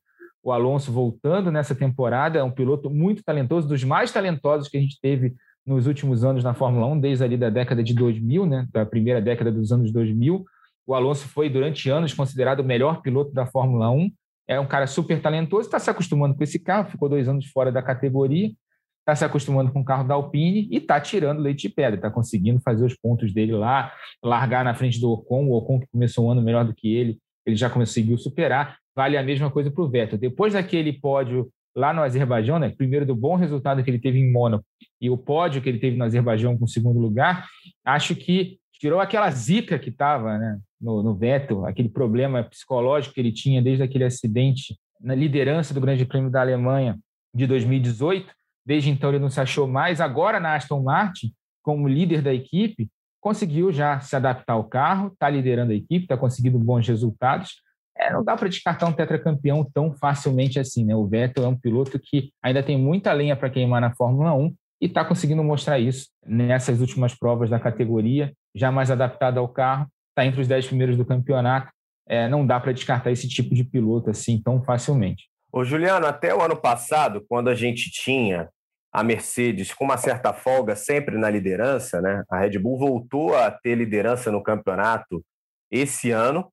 O Alonso voltando nessa temporada, é um piloto muito talentoso, dos mais talentosos que a gente teve nos últimos anos na Fórmula 1, desde ali da década de 2000, né, da primeira década dos anos 2000. O Alonso foi durante anos considerado o melhor piloto da Fórmula 1. É um cara super talentoso, está se acostumando com esse carro, ficou dois anos fora da categoria está se acostumando com o carro da Alpine e está tirando leite de pedra, está conseguindo fazer os pontos dele lá, largar na frente do Ocon, o Ocon que começou um ano melhor do que ele, ele já conseguiu superar. Vale a mesma coisa para o Vettel. Depois daquele pódio lá no Azerbaijão, né, primeiro do bom resultado que ele teve em Mônaco e o pódio que ele teve no Azerbaijão com o segundo lugar, acho que tirou aquela zica que estava né, no, no Vettel, aquele problema psicológico que ele tinha desde aquele acidente na liderança do Grande Prêmio da Alemanha de 2018 Desde então ele não se achou mais. Agora na Aston Martin, como líder da equipe, conseguiu já se adaptar ao carro, está liderando a equipe, está conseguindo bons resultados. É, não dá para descartar um tetracampeão tão facilmente assim. Né? O Vettel é um piloto que ainda tem muita lenha para queimar na Fórmula 1 e está conseguindo mostrar isso nessas últimas provas da categoria, já mais adaptado ao carro, está entre os dez primeiros do campeonato. É, não dá para descartar esse tipo de piloto assim tão facilmente. Ô, Juliano, até o ano passado, quando a gente tinha a Mercedes com uma certa folga sempre na liderança, né? A Red Bull voltou a ter liderança no campeonato esse ano.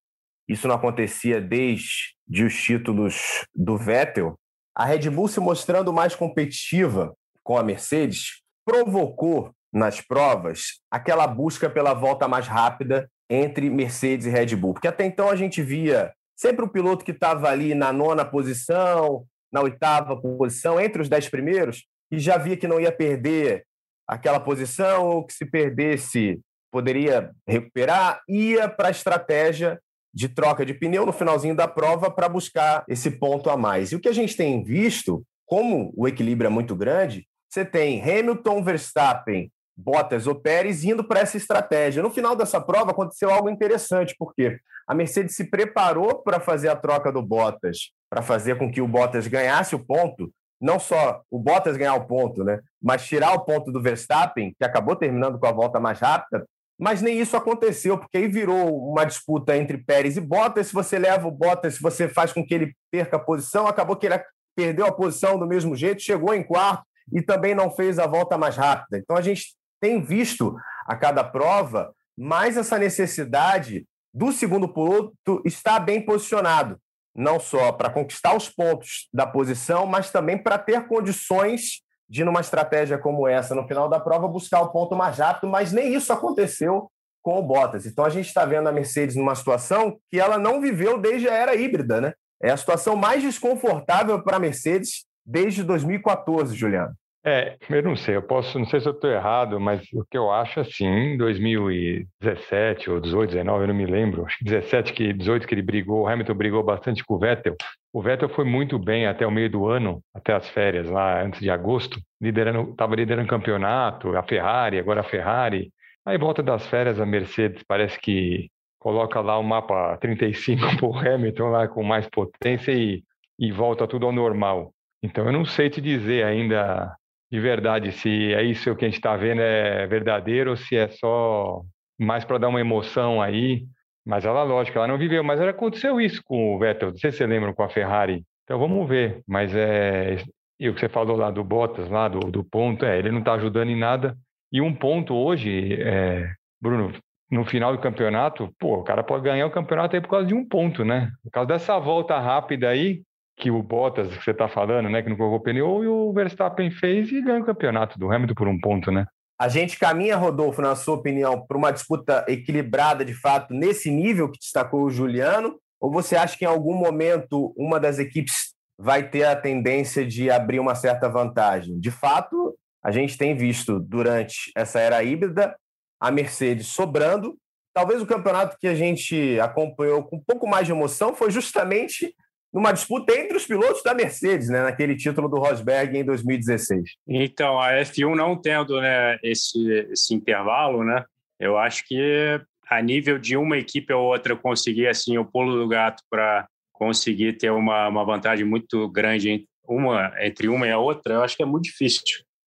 Isso não acontecia desde os títulos do Vettel. A Red Bull se mostrando mais competitiva com a Mercedes provocou nas provas aquela busca pela volta mais rápida entre Mercedes e Red Bull, porque até então a gente via sempre o piloto que estava ali na nona posição, na oitava posição, entre os dez primeiros, e já via que não ia perder aquela posição, ou que se perdesse poderia recuperar, ia para a estratégia de troca de pneu no finalzinho da prova para buscar esse ponto a mais. E o que a gente tem visto, como o equilíbrio é muito grande, você tem Hamilton, Verstappen, Bottas ou Pérez indo para essa estratégia. No final dessa prova aconteceu algo interessante, porque a Mercedes se preparou para fazer a troca do Bottas, para fazer com que o Bottas ganhasse o ponto, não só o Bottas ganhar o ponto, né, mas tirar o ponto do Verstappen, que acabou terminando com a volta mais rápida, mas nem isso aconteceu, porque aí virou uma disputa entre Pérez e Bottas. Se você leva o Bottas, se você faz com que ele perca a posição, acabou que ele perdeu a posição do mesmo jeito, chegou em quarto e também não fez a volta mais rápida. Então a gente tem visto a cada prova mais essa necessidade do segundo piloto estar bem posicionado não só para conquistar os pontos da posição, mas também para ter condições de, numa estratégia como essa, no final da prova, buscar o ponto mais rápido, mas nem isso aconteceu com o Bottas. Então a gente está vendo a Mercedes numa situação que ela não viveu desde a era híbrida, né? É a situação mais desconfortável para a Mercedes desde 2014, Juliano. É, eu não sei, eu posso, não sei se eu estou errado, mas o que eu acho assim, em 2017 ou 18, 19, eu não me lembro, acho que 17 que 18 que ele brigou, o Hamilton brigou bastante com o Vettel. O Vettel foi muito bem até o meio do ano, até as férias lá antes de agosto, liderando, estava liderando o campeonato, a Ferrari, agora a Ferrari. Aí volta das férias a Mercedes parece que coloca lá o mapa 35 para o Hamilton lá com mais potência e, e volta tudo ao normal. Então eu não sei te dizer ainda de verdade se é isso que a gente está vendo é verdadeiro ou se é só mais para dar uma emoção aí. Mas ela, lógico, ela não viveu. Mas aconteceu isso com o Vettel, não sei se você lembra com a Ferrari. Então vamos ver. Mas é, E o que você falou lá do Bottas, lá do, do ponto, é, ele não está ajudando em nada. E um ponto hoje, é, Bruno, no final do campeonato, pô, o cara pode ganhar o campeonato aí por causa de um ponto, né? Por causa dessa volta rápida aí, que o Bottas, que você está falando, né, que não colocou pneu, e o Verstappen fez e ganhou o campeonato do Hamilton por um ponto, né? A gente caminha, Rodolfo, na sua opinião, para uma disputa equilibrada de fato nesse nível que destacou o Juliano? Ou você acha que em algum momento uma das equipes vai ter a tendência de abrir uma certa vantagem? De fato, a gente tem visto durante essa era híbrida a Mercedes sobrando. Talvez o campeonato que a gente acompanhou com um pouco mais de emoção foi justamente numa disputa entre os pilotos da Mercedes, né, naquele título do Rosberg em 2016. Então, a F1 não tendo né, esse, esse intervalo, né, eu acho que a nível de uma equipe ou outra conseguir assim o pulo do gato para conseguir ter uma, uma vantagem muito grande uma, entre uma e a outra, eu acho que é muito difícil.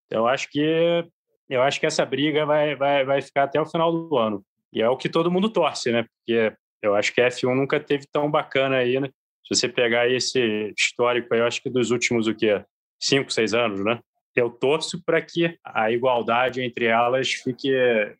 Então, eu acho que eu acho que essa briga vai, vai, vai ficar até o final do ano. E é o que todo mundo torce, né? Porque eu acho que a F1 nunca teve tão bacana aí, né? Se você pegar esse histórico aí, eu acho que dos últimos, o quê? Cinco, seis anos, né? Eu torço para que a igualdade entre elas fique,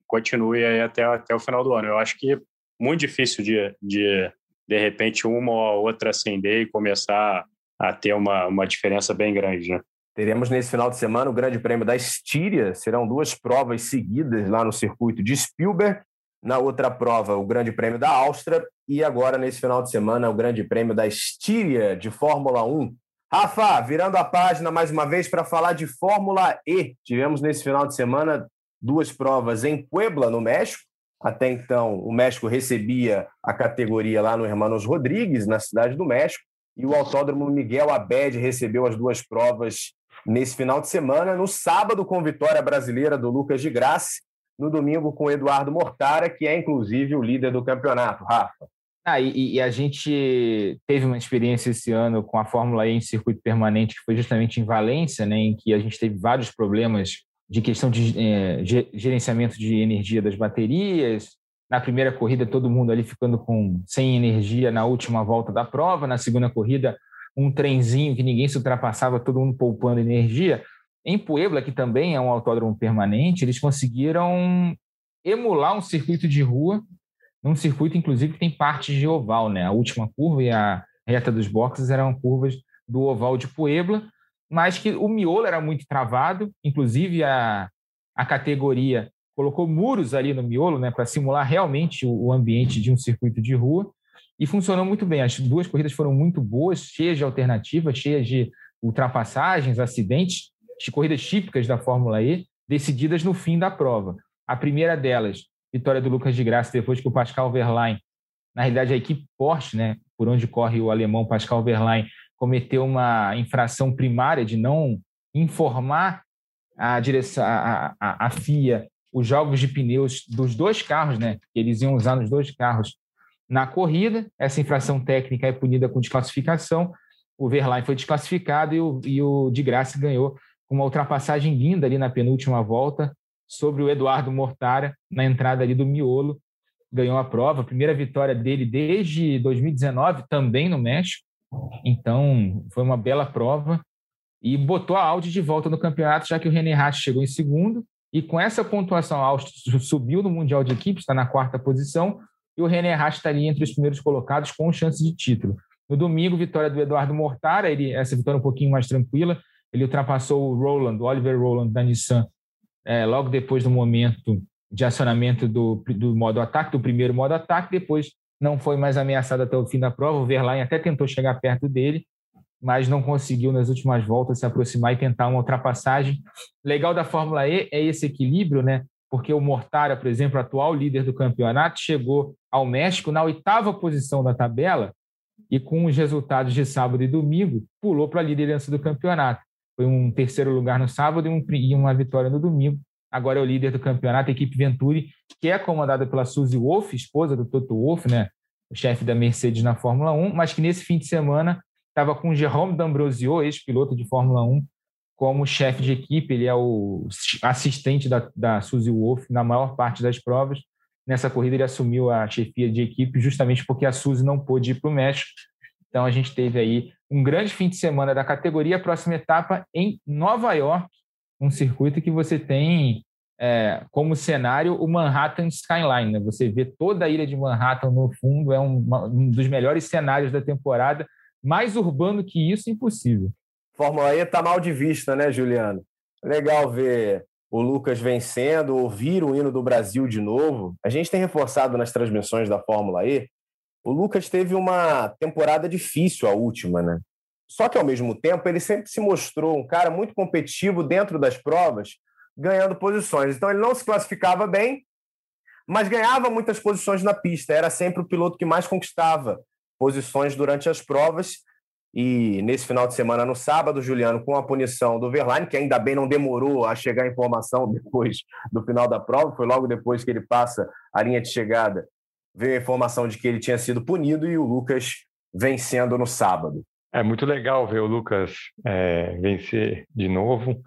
continue aí até, até o final do ano. Eu acho que muito difícil de, de, de repente, uma ou outra acender e começar a ter uma, uma diferença bem grande, né? Teremos nesse final de semana o Grande Prêmio da Estíria. Serão duas provas seguidas lá no circuito de Spielberg. Na outra prova, o Grande Prêmio da Áustria. E agora, nesse final de semana, o Grande Prêmio da Estíria de Fórmula 1. Rafa, virando a página mais uma vez para falar de Fórmula E. Tivemos nesse final de semana duas provas em Puebla, no México. Até então, o México recebia a categoria lá no Hermanos Rodrigues, na cidade do México, e o Autódromo Miguel Abed recebeu as duas provas nesse final de semana. No sábado, com vitória brasileira do Lucas de Graça. No domingo, com Eduardo Mortara, que é inclusive o líder do campeonato. Rafa. Ah, e, e, a gente teve uma experiência esse ano com a Fórmula E em circuito permanente, que foi justamente em Valência, né, em que a gente teve vários problemas de questão de é, gerenciamento de energia das baterias. Na primeira corrida, todo mundo ali ficando com sem energia na última volta da prova. Na segunda corrida, um trenzinho que ninguém se ultrapassava, todo mundo poupando energia. Em Puebla, que também é um autódromo permanente, eles conseguiram emular um circuito de rua, num circuito, inclusive, que tem partes de oval, né? A última curva e a reta dos boxes eram curvas do oval de Puebla, mas que o miolo era muito travado, inclusive a, a categoria colocou muros ali no miolo, né, para simular realmente o ambiente de um circuito de rua. E funcionou muito bem. As duas corridas foram muito boas, cheias de alternativas, cheias de ultrapassagens, acidentes, de corridas típicas da Fórmula E, decididas no fim da prova. A primeira delas, vitória do Lucas de Graça, depois que o Pascal Verlaine, na realidade a equipe Porsche, né, por onde corre o alemão Pascal Verlaine, cometeu uma infração primária de não informar a direção, a, a, a FIA, os jogos de pneus dos dois carros, né, que eles iam usar nos dois carros na corrida. Essa infração técnica é punida com desclassificação. O Verlaine foi desclassificado e o, e o de Graça ganhou com uma ultrapassagem linda ali na penúltima volta sobre o Eduardo Mortara na entrada ali do miolo. Ganhou a prova, primeira vitória dele desde 2019, também no México. Então, foi uma bela prova e botou a Audi de volta no campeonato, já que o René Rast chegou em segundo. E com essa pontuação, a Audi subiu no Mundial de Equipes, está na quarta posição e o René Rast está ali entre os primeiros colocados com chance de título. No domingo, vitória do Eduardo Mortara, ele, essa vitória um pouquinho mais tranquila, ele ultrapassou o Roland, o Oliver Roland da Nissan, é, logo depois do momento de acionamento do, do modo ataque, do primeiro modo ataque, depois não foi mais ameaçado até o fim da prova, o Verlaine até tentou chegar perto dele, mas não conseguiu nas últimas voltas se aproximar e tentar uma ultrapassagem. Legal da Fórmula E é esse equilíbrio, né? porque o Mortara, por exemplo, atual líder do campeonato, chegou ao México na oitava posição da tabela e, com os resultados de sábado e domingo, pulou para a liderança do campeonato. Foi um terceiro lugar no sábado e, um, e uma vitória no domingo. Agora é o líder do campeonato, a equipe Venturi, que é comandada pela Suzy Wolff, esposa do Toto Wolff, né? o chefe da Mercedes na Fórmula 1, mas que nesse fim de semana estava com Jerome D'Ambrosio, ex-piloto de Fórmula 1, como chefe de equipe, ele é o assistente da, da Suzy Wolf na maior parte das provas. Nessa corrida ele assumiu a chefia de equipe justamente porque a Suzy não pôde ir para o México. Então a gente teve aí um grande fim de semana da categoria, próxima etapa em Nova York, um circuito que você tem é, como cenário o Manhattan Skyline. Né? Você vê toda a ilha de Manhattan no fundo, é um, um dos melhores cenários da temporada. Mais urbano que isso, impossível. Fórmula E está mal de vista, né, Juliano? Legal ver o Lucas vencendo, ouvir o hino do Brasil de novo. A gente tem reforçado nas transmissões da Fórmula E. O Lucas teve uma temporada difícil, a última, né? Só que, ao mesmo tempo, ele sempre se mostrou um cara muito competitivo dentro das provas, ganhando posições. Então ele não se classificava bem, mas ganhava muitas posições na pista. Era sempre o piloto que mais conquistava posições durante as provas. E nesse final de semana, no sábado, Juliano, com a punição do Verlaine, que ainda bem não demorou a chegar a informação depois do final da prova, foi logo depois que ele passa a linha de chegada, veio a informação de que ele tinha sido punido e o Lucas vencendo no sábado. É muito legal ver o Lucas é, vencer de novo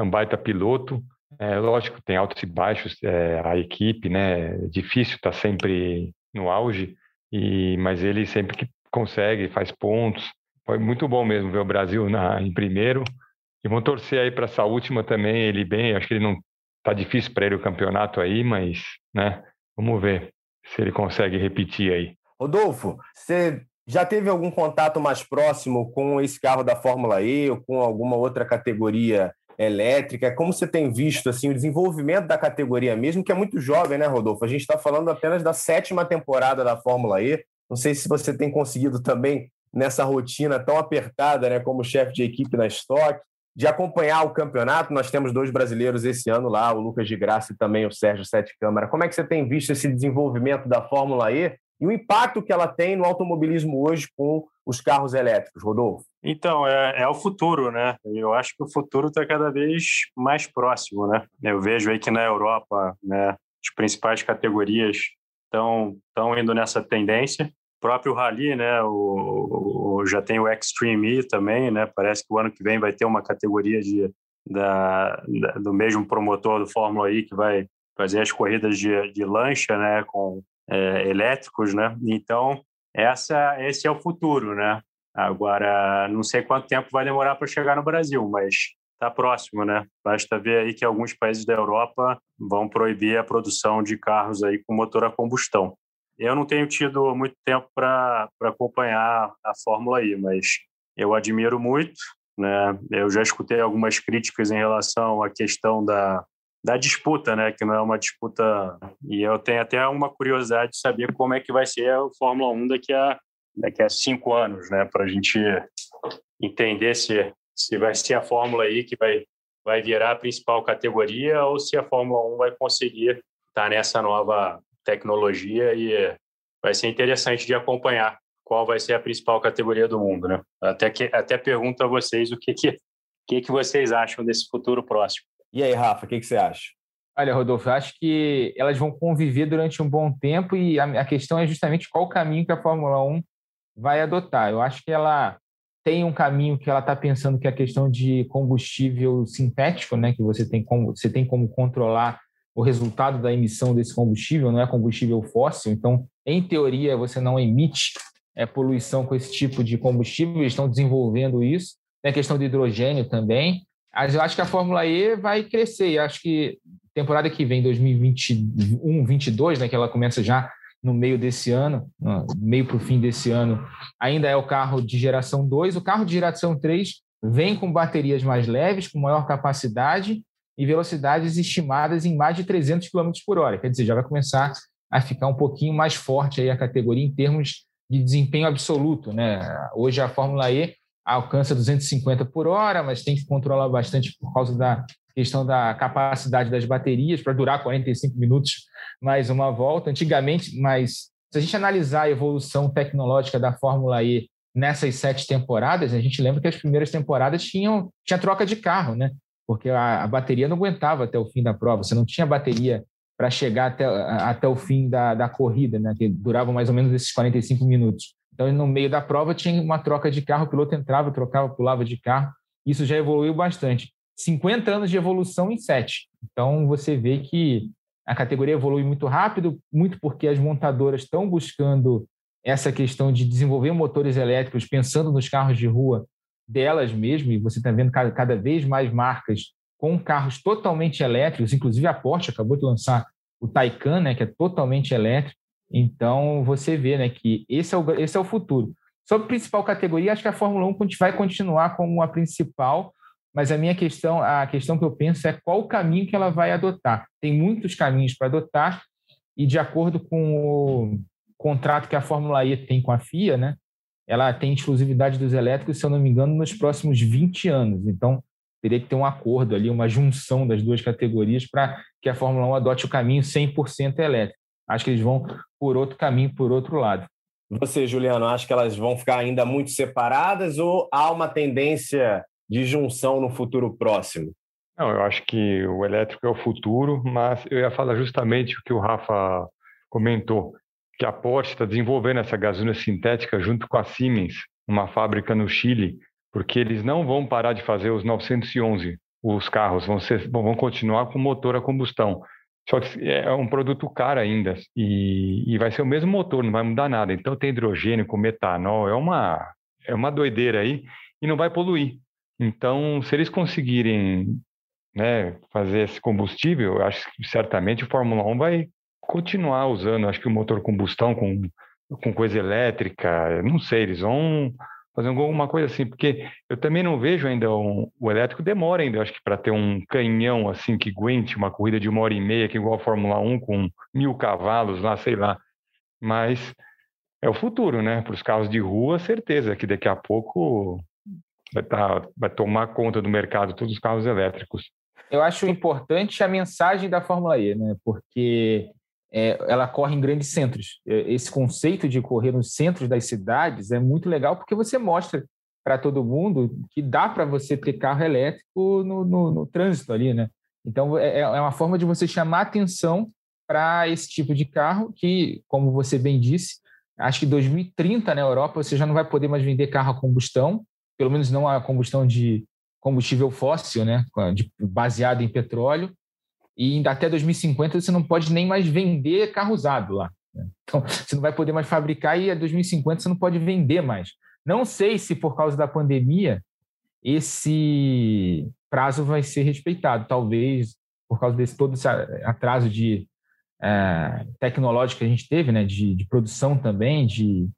é um baita piloto. É, lógico, tem altos e baixos, é, a equipe, né? É difícil estar tá sempre no auge, e, mas ele sempre que consegue, faz pontos. Foi muito bom mesmo ver o Brasil na, em primeiro. E vou torcer aí para essa última também, ele bem. Acho que ele não tá difícil para ele o campeonato aí, mas, né? Vamos ver se ele consegue repetir aí. Rodolfo, você já teve algum contato mais próximo com esse carro da Fórmula E ou com alguma outra categoria elétrica. Como você tem visto assim o desenvolvimento da categoria mesmo, que é muito jovem, né, Rodolfo? A gente está falando apenas da sétima temporada da Fórmula E. Não sei se você tem conseguido também nessa rotina tão apertada, né, como chefe de equipe na Stock, de acompanhar o campeonato. Nós temos dois brasileiros esse ano lá, o Lucas de Graça e também o Sérgio Sete Câmara. Como é que você tem visto esse desenvolvimento da Fórmula E e o impacto que ela tem no automobilismo hoje com os carros elétricos, Rodolfo? Então, é, é o futuro, né? Eu acho que o futuro está cada vez mais próximo, né? Eu vejo aí que na Europa, né, as principais categorias estão indo nessa tendência. Próprio Rally, né, o, o, já tem o Extreme E também, né? Parece que o ano que vem vai ter uma categoria de, da, da do mesmo promotor do Fórmula E que vai fazer as corridas de, de lancha, né, com é, elétricos, né? Então, essa, esse é o futuro, né? Agora, não sei quanto tempo vai demorar para chegar no Brasil, mas está próximo, né? Basta ver aí que alguns países da Europa vão proibir a produção de carros aí com motor a combustão. Eu não tenho tido muito tempo para acompanhar a Fórmula E, mas eu admiro muito, né? Eu já escutei algumas críticas em relação à questão da, da disputa, né? Que não é uma disputa. E eu tenho até uma curiosidade de saber como é que vai ser a Fórmula 1 daqui a, daqui a cinco anos, né? Para a gente entender se, se vai ser a Fórmula aí que vai, vai virar a principal categoria ou se a Fórmula 1 vai conseguir estar nessa nova tecnologia e vai ser interessante de acompanhar qual vai ser a principal categoria do mundo, né? Até que até pergunto a vocês o que que, que, que vocês acham desse futuro próximo. E aí, Rafa, o que, que você acha? Olha, Rodolfo, eu acho que elas vão conviver durante um bom tempo e a, a questão é justamente qual o caminho que a Fórmula 1 vai adotar. Eu acho que ela tem um caminho que ela está pensando que é a questão de combustível sintético, né? Que você tem como você tem como controlar o resultado da emissão desse combustível, não é combustível fóssil. Então, em teoria, você não emite é, poluição com esse tipo de combustível. Eles estão desenvolvendo isso. Tem a questão do hidrogênio também. Mas eu acho que a Fórmula E vai crescer. E acho que temporada que vem, 2021, 22, né, que ela começa já no meio desse ano, meio para o fim desse ano, ainda é o carro de geração 2. O carro de geração 3 vem com baterias mais leves, com maior capacidade e velocidades estimadas em mais de 300 km por hora. Quer dizer, já vai começar a ficar um pouquinho mais forte aí a categoria em termos de desempenho absoluto. Né? Hoje a Fórmula E alcança 250 por hora, mas tem que controlar bastante por causa da questão da capacidade das baterias para durar 45 minutos mais uma volta. Antigamente, mas se a gente analisar a evolução tecnológica da Fórmula E nessas sete temporadas, a gente lembra que as primeiras temporadas tinham tinha troca de carro, né? Porque a, a bateria não aguentava até o fim da prova, você não tinha bateria para chegar até, até o fim da, da corrida, né? Que durava mais ou menos esses 45 minutos. Então, no meio da prova, tinha uma troca de carro, o piloto entrava, trocava, pulava de carro. Isso já evoluiu bastante. 50 anos de evolução em 7. Então, você vê que a categoria evolui muito rápido, muito porque as montadoras estão buscando essa questão de desenvolver motores elétricos pensando nos carros de rua delas mesmo, e você está vendo cada, cada vez mais marcas com carros totalmente elétricos, inclusive a Porsche acabou de lançar o Taycan, né, que é totalmente elétrico. Então você vê, né, que esse é o, esse é o futuro. Sobre a principal categoria, acho que a Fórmula 1 vai continuar como a principal, mas a minha questão, a questão que eu penso é qual o caminho que ela vai adotar. Tem muitos caminhos para adotar e de acordo com o contrato que a Fórmula E tem com a FIA, né, ela tem exclusividade dos elétricos, se eu não me engano, nos próximos 20 anos. Então, teria que ter um acordo ali, uma junção das duas categorias para que a Fórmula 1 adote o caminho 100% elétrico. Acho que eles vão por outro caminho, por outro lado. Você, Juliano, acha que elas vão ficar ainda muito separadas ou há uma tendência de junção no futuro próximo? Não, eu acho que o elétrico é o futuro, mas eu ia falar justamente o que o Rafa comentou, que a Porsche está desenvolvendo essa gasolina sintética junto com a Siemens, uma fábrica no Chile, porque eles não vão parar de fazer os 911, os carros vão, ser, vão continuar com motor a combustão. Só que é um produto caro ainda e, e vai ser o mesmo motor, não vai mudar nada. Então tem hidrogênio com metanol, é uma, é uma doideira aí e não vai poluir. Então, se eles conseguirem né, fazer esse combustível, acho que certamente o Fórmula 1 vai continuar usando, acho que o motor combustão com, com coisa elétrica, não sei, eles vão fazer alguma coisa assim, porque eu também não vejo ainda um, o elétrico demora ainda, acho que para ter um canhão assim que aguente uma corrida de uma hora e meia, que igual a Fórmula 1 com mil cavalos lá, sei lá. Mas é o futuro, né? Para os carros de rua, certeza que daqui a pouco vai, tá, vai tomar conta do mercado todos os carros elétricos. Eu acho importante a mensagem da Fórmula E, né? Porque é, ela corre em grandes centros. É, esse conceito de correr nos centros das cidades é muito legal porque você mostra para todo mundo que dá para você ter carro elétrico no, no, no, trânsito ali, né? Então é, é, é uma forma de você chamar atenção para esse tipo de carro que, como você bem disse, acho que 2030 na Europa você já não vai poder mais vender carro a combustão, pelo menos não a combustão de combustível fóssil, né, baseado em petróleo, e até 2050 você não pode nem mais vender carro usado lá. Né? Então, você não vai poder mais fabricar e a 2050 você não pode vender mais. Não sei se por causa da pandemia esse prazo vai ser respeitado. Talvez por causa desse todo esse atraso de é, tecnológico que a gente teve, né, de, de produção também, de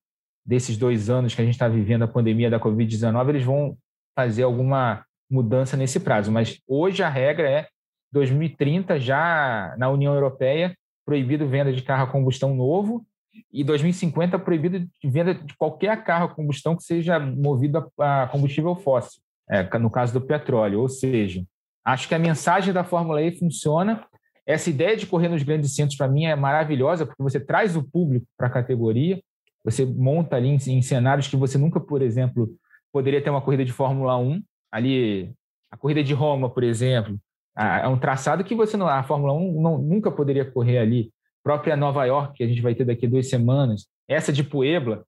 desses dois anos que a gente está vivendo a pandemia da Covid-19, eles vão fazer alguma mudança nesse prazo. Mas hoje a regra é 2030 já na União Europeia proibido venda de carro a combustão novo e 2050 proibido venda de qualquer carro a combustão que seja movido a combustível fóssil, é, no caso do petróleo. Ou seja, acho que a mensagem da Fórmula E funciona. Essa ideia de correr nos grandes centros, para mim, é maravilhosa, porque você traz o público para a categoria, você monta ali em, em cenários que você nunca, por exemplo, poderia ter uma corrida de Fórmula 1. Ali, a corrida de Roma, por exemplo, é um traçado que você não, a Fórmula 1 não, nunca poderia correr ali. Própria Nova York, que a gente vai ter daqui a duas semanas, essa de Puebla,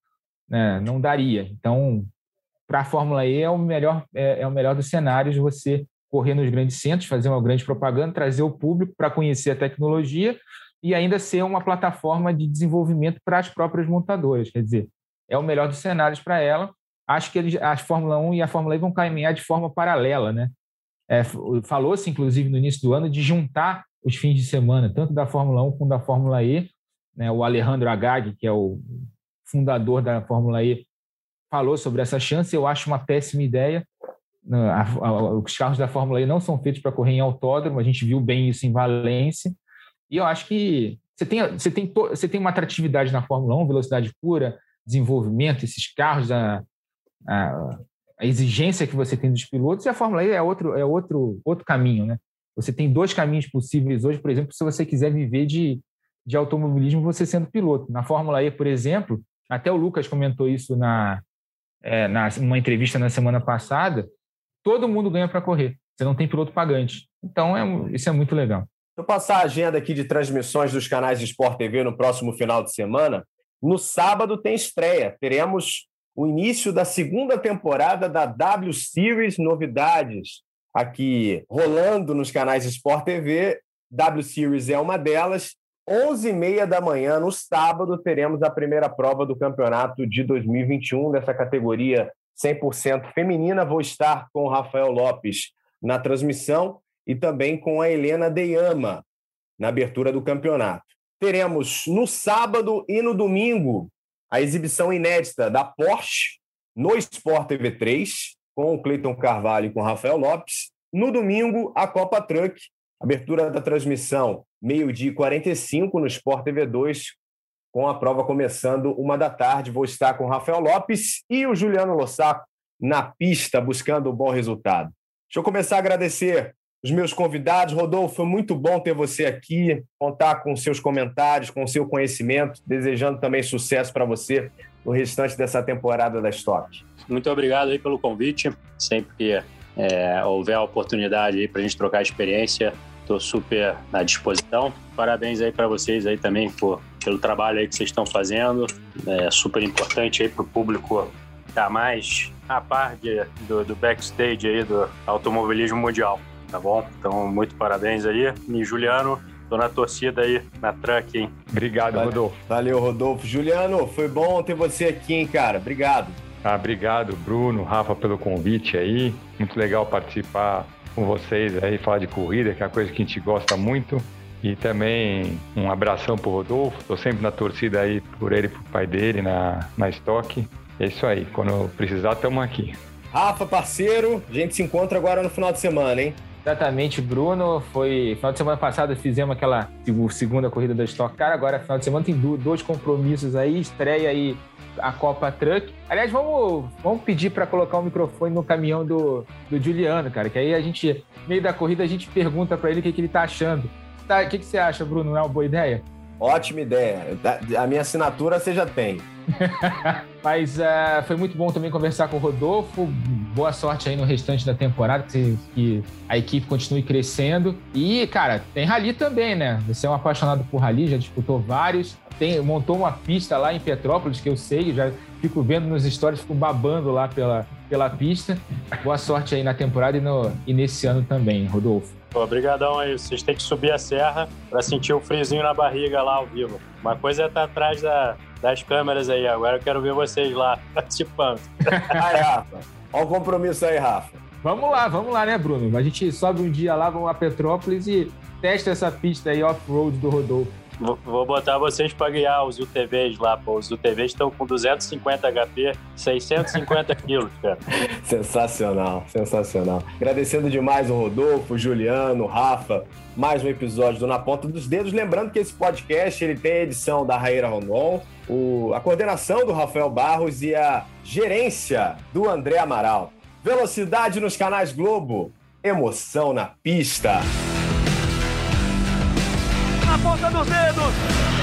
né, não daria. Então, para a Fórmula E é o melhor é, é, o melhor dos cenários você correr nos grandes centros, fazer uma grande propaganda, trazer o público para conhecer a tecnologia e ainda ser uma plataforma de desenvolvimento para as próprias montadoras. Quer dizer, é o melhor dos cenários para ela. Acho que eles, a Fórmula 1 e a Fórmula E vão caminhar de forma paralela, né? É, Falou-se, inclusive, no início do ano, de juntar os fins de semana, tanto da Fórmula 1 como da Fórmula E. Né, o Alejandro Agag, que é o fundador da Fórmula E, falou sobre essa chance. Eu acho uma péssima ideia. Né, os carros da Fórmula E não são feitos para correr em autódromo, a gente viu bem isso em Valência. E eu acho que você tem, você tem, você tem uma atratividade na Fórmula 1, velocidade pura, desenvolvimento, esses carros, a, a, a exigência que você tem dos pilotos, e a Fórmula E é outro, é outro, outro caminho, né? Você tem dois caminhos possíveis hoje, por exemplo, se você quiser viver de, de automobilismo você sendo piloto. Na Fórmula E, por exemplo, até o Lucas comentou isso na, é, na uma entrevista na semana passada, todo mundo ganha para correr. Você não tem piloto pagante. Então, é, isso é muito legal. Vou passar a agenda aqui de transmissões dos canais de Sport TV no próximo final de semana. No sábado tem estreia. Teremos o início da segunda temporada da W Series Novidades, aqui rolando nos canais Sport TV. W Series é uma delas. 11h30 da manhã, no sábado, teremos a primeira prova do campeonato de 2021 dessa categoria 100% feminina. Vou estar com o Rafael Lopes na transmissão e também com a Helena Deyama na abertura do campeonato. Teremos no sábado e no domingo a exibição inédita da Porsche no Sport TV 3, com o Cleiton Carvalho e com o Rafael Lopes. No domingo, a Copa Truck, abertura da transmissão, meio-dia e 45 no Sport TV 2, com a prova começando uma da tarde. Vou estar com o Rafael Lopes e o Juliano Lossaco na pista, buscando um bom resultado. Deixa eu começar a agradecer os meus convidados. Rodolfo, foi muito bom ter você aqui, contar com seus comentários, com seu conhecimento, desejando também sucesso para você no restante dessa temporada da Stock. Muito obrigado aí pelo convite. Sempre que é, houver a oportunidade aí para a gente trocar experiência, estou super à disposição. Parabéns aí para vocês aí também por, pelo trabalho aí que vocês estão fazendo. É super importante aí para o público estar tá mais a par de, do, do backstage aí do automobilismo mundial, tá bom? Então, muito parabéns aí. E Juliano, Tô na torcida aí, na truck, hein? Obrigado, Valeu. Rodolfo. Valeu, Rodolfo. Juliano, foi bom ter você aqui, hein, cara? Obrigado. Ah, obrigado, Bruno, Rafa, pelo convite aí. Muito legal participar com vocês aí, falar de corrida, que é uma coisa que a gente gosta muito. E também um abração pro Rodolfo. Tô sempre na torcida aí por ele e pro pai dele na, na Stock. É isso aí. Quando precisar, estamos aqui. Rafa, parceiro, a gente se encontra agora no final de semana, hein? Exatamente, Bruno. Foi final de semana passada fizemos aquela segunda corrida da Stock Car. Agora, final de semana, tem dois compromissos aí. Estreia aí a Copa Truck. Aliás, vamos, vamos pedir para colocar o microfone no caminhão do, do Juliano, cara. Que aí a gente, no meio da corrida, a gente pergunta para ele o que, que ele tá achando. Tá, o que, que você acha, Bruno? Não é uma boa ideia? Ótima ideia. A minha assinatura você já tem. Mas uh, foi muito bom também conversar com o Rodolfo. Boa sorte aí no restante da temporada, que, que, a equipe continue crescendo. E, cara, tem rally também, né? Você é um apaixonado por rally, já disputou vários. Tem, montou uma pista lá em Petrópolis, que eu sei, já fico vendo nos stories, fico babando lá pela, pela pista. Boa sorte aí na temporada e, no, e nesse ano também, Rodolfo. Obrigadão aí. Vocês têm que subir a serra para sentir o friozinho na barriga lá ao vivo. Uma coisa é estar tá atrás da, das câmeras aí. Agora eu quero ver vocês lá participando. Aí, Rafa. Olha o compromisso aí, Rafa. Vamos lá, vamos lá, né, Bruno? A gente sobe um dia lá, vamos a Petrópolis e testa essa pista aí off-road do Rodolfo. Vou botar vocês para guiar os UTVs lá, pô. Os UTVs estão com 250 HP, 650 quilos, cara. Sensacional, sensacional. Agradecendo demais o Rodolfo, o Juliano, o Rafa, mais um episódio do Na Ponta dos Dedos. Lembrando que esse podcast ele tem a edição da Raíra Rondon, o, a coordenação do Rafael Barros e a gerência do André Amaral. Velocidade nos canais Globo, emoção na pista ponta dos dedos.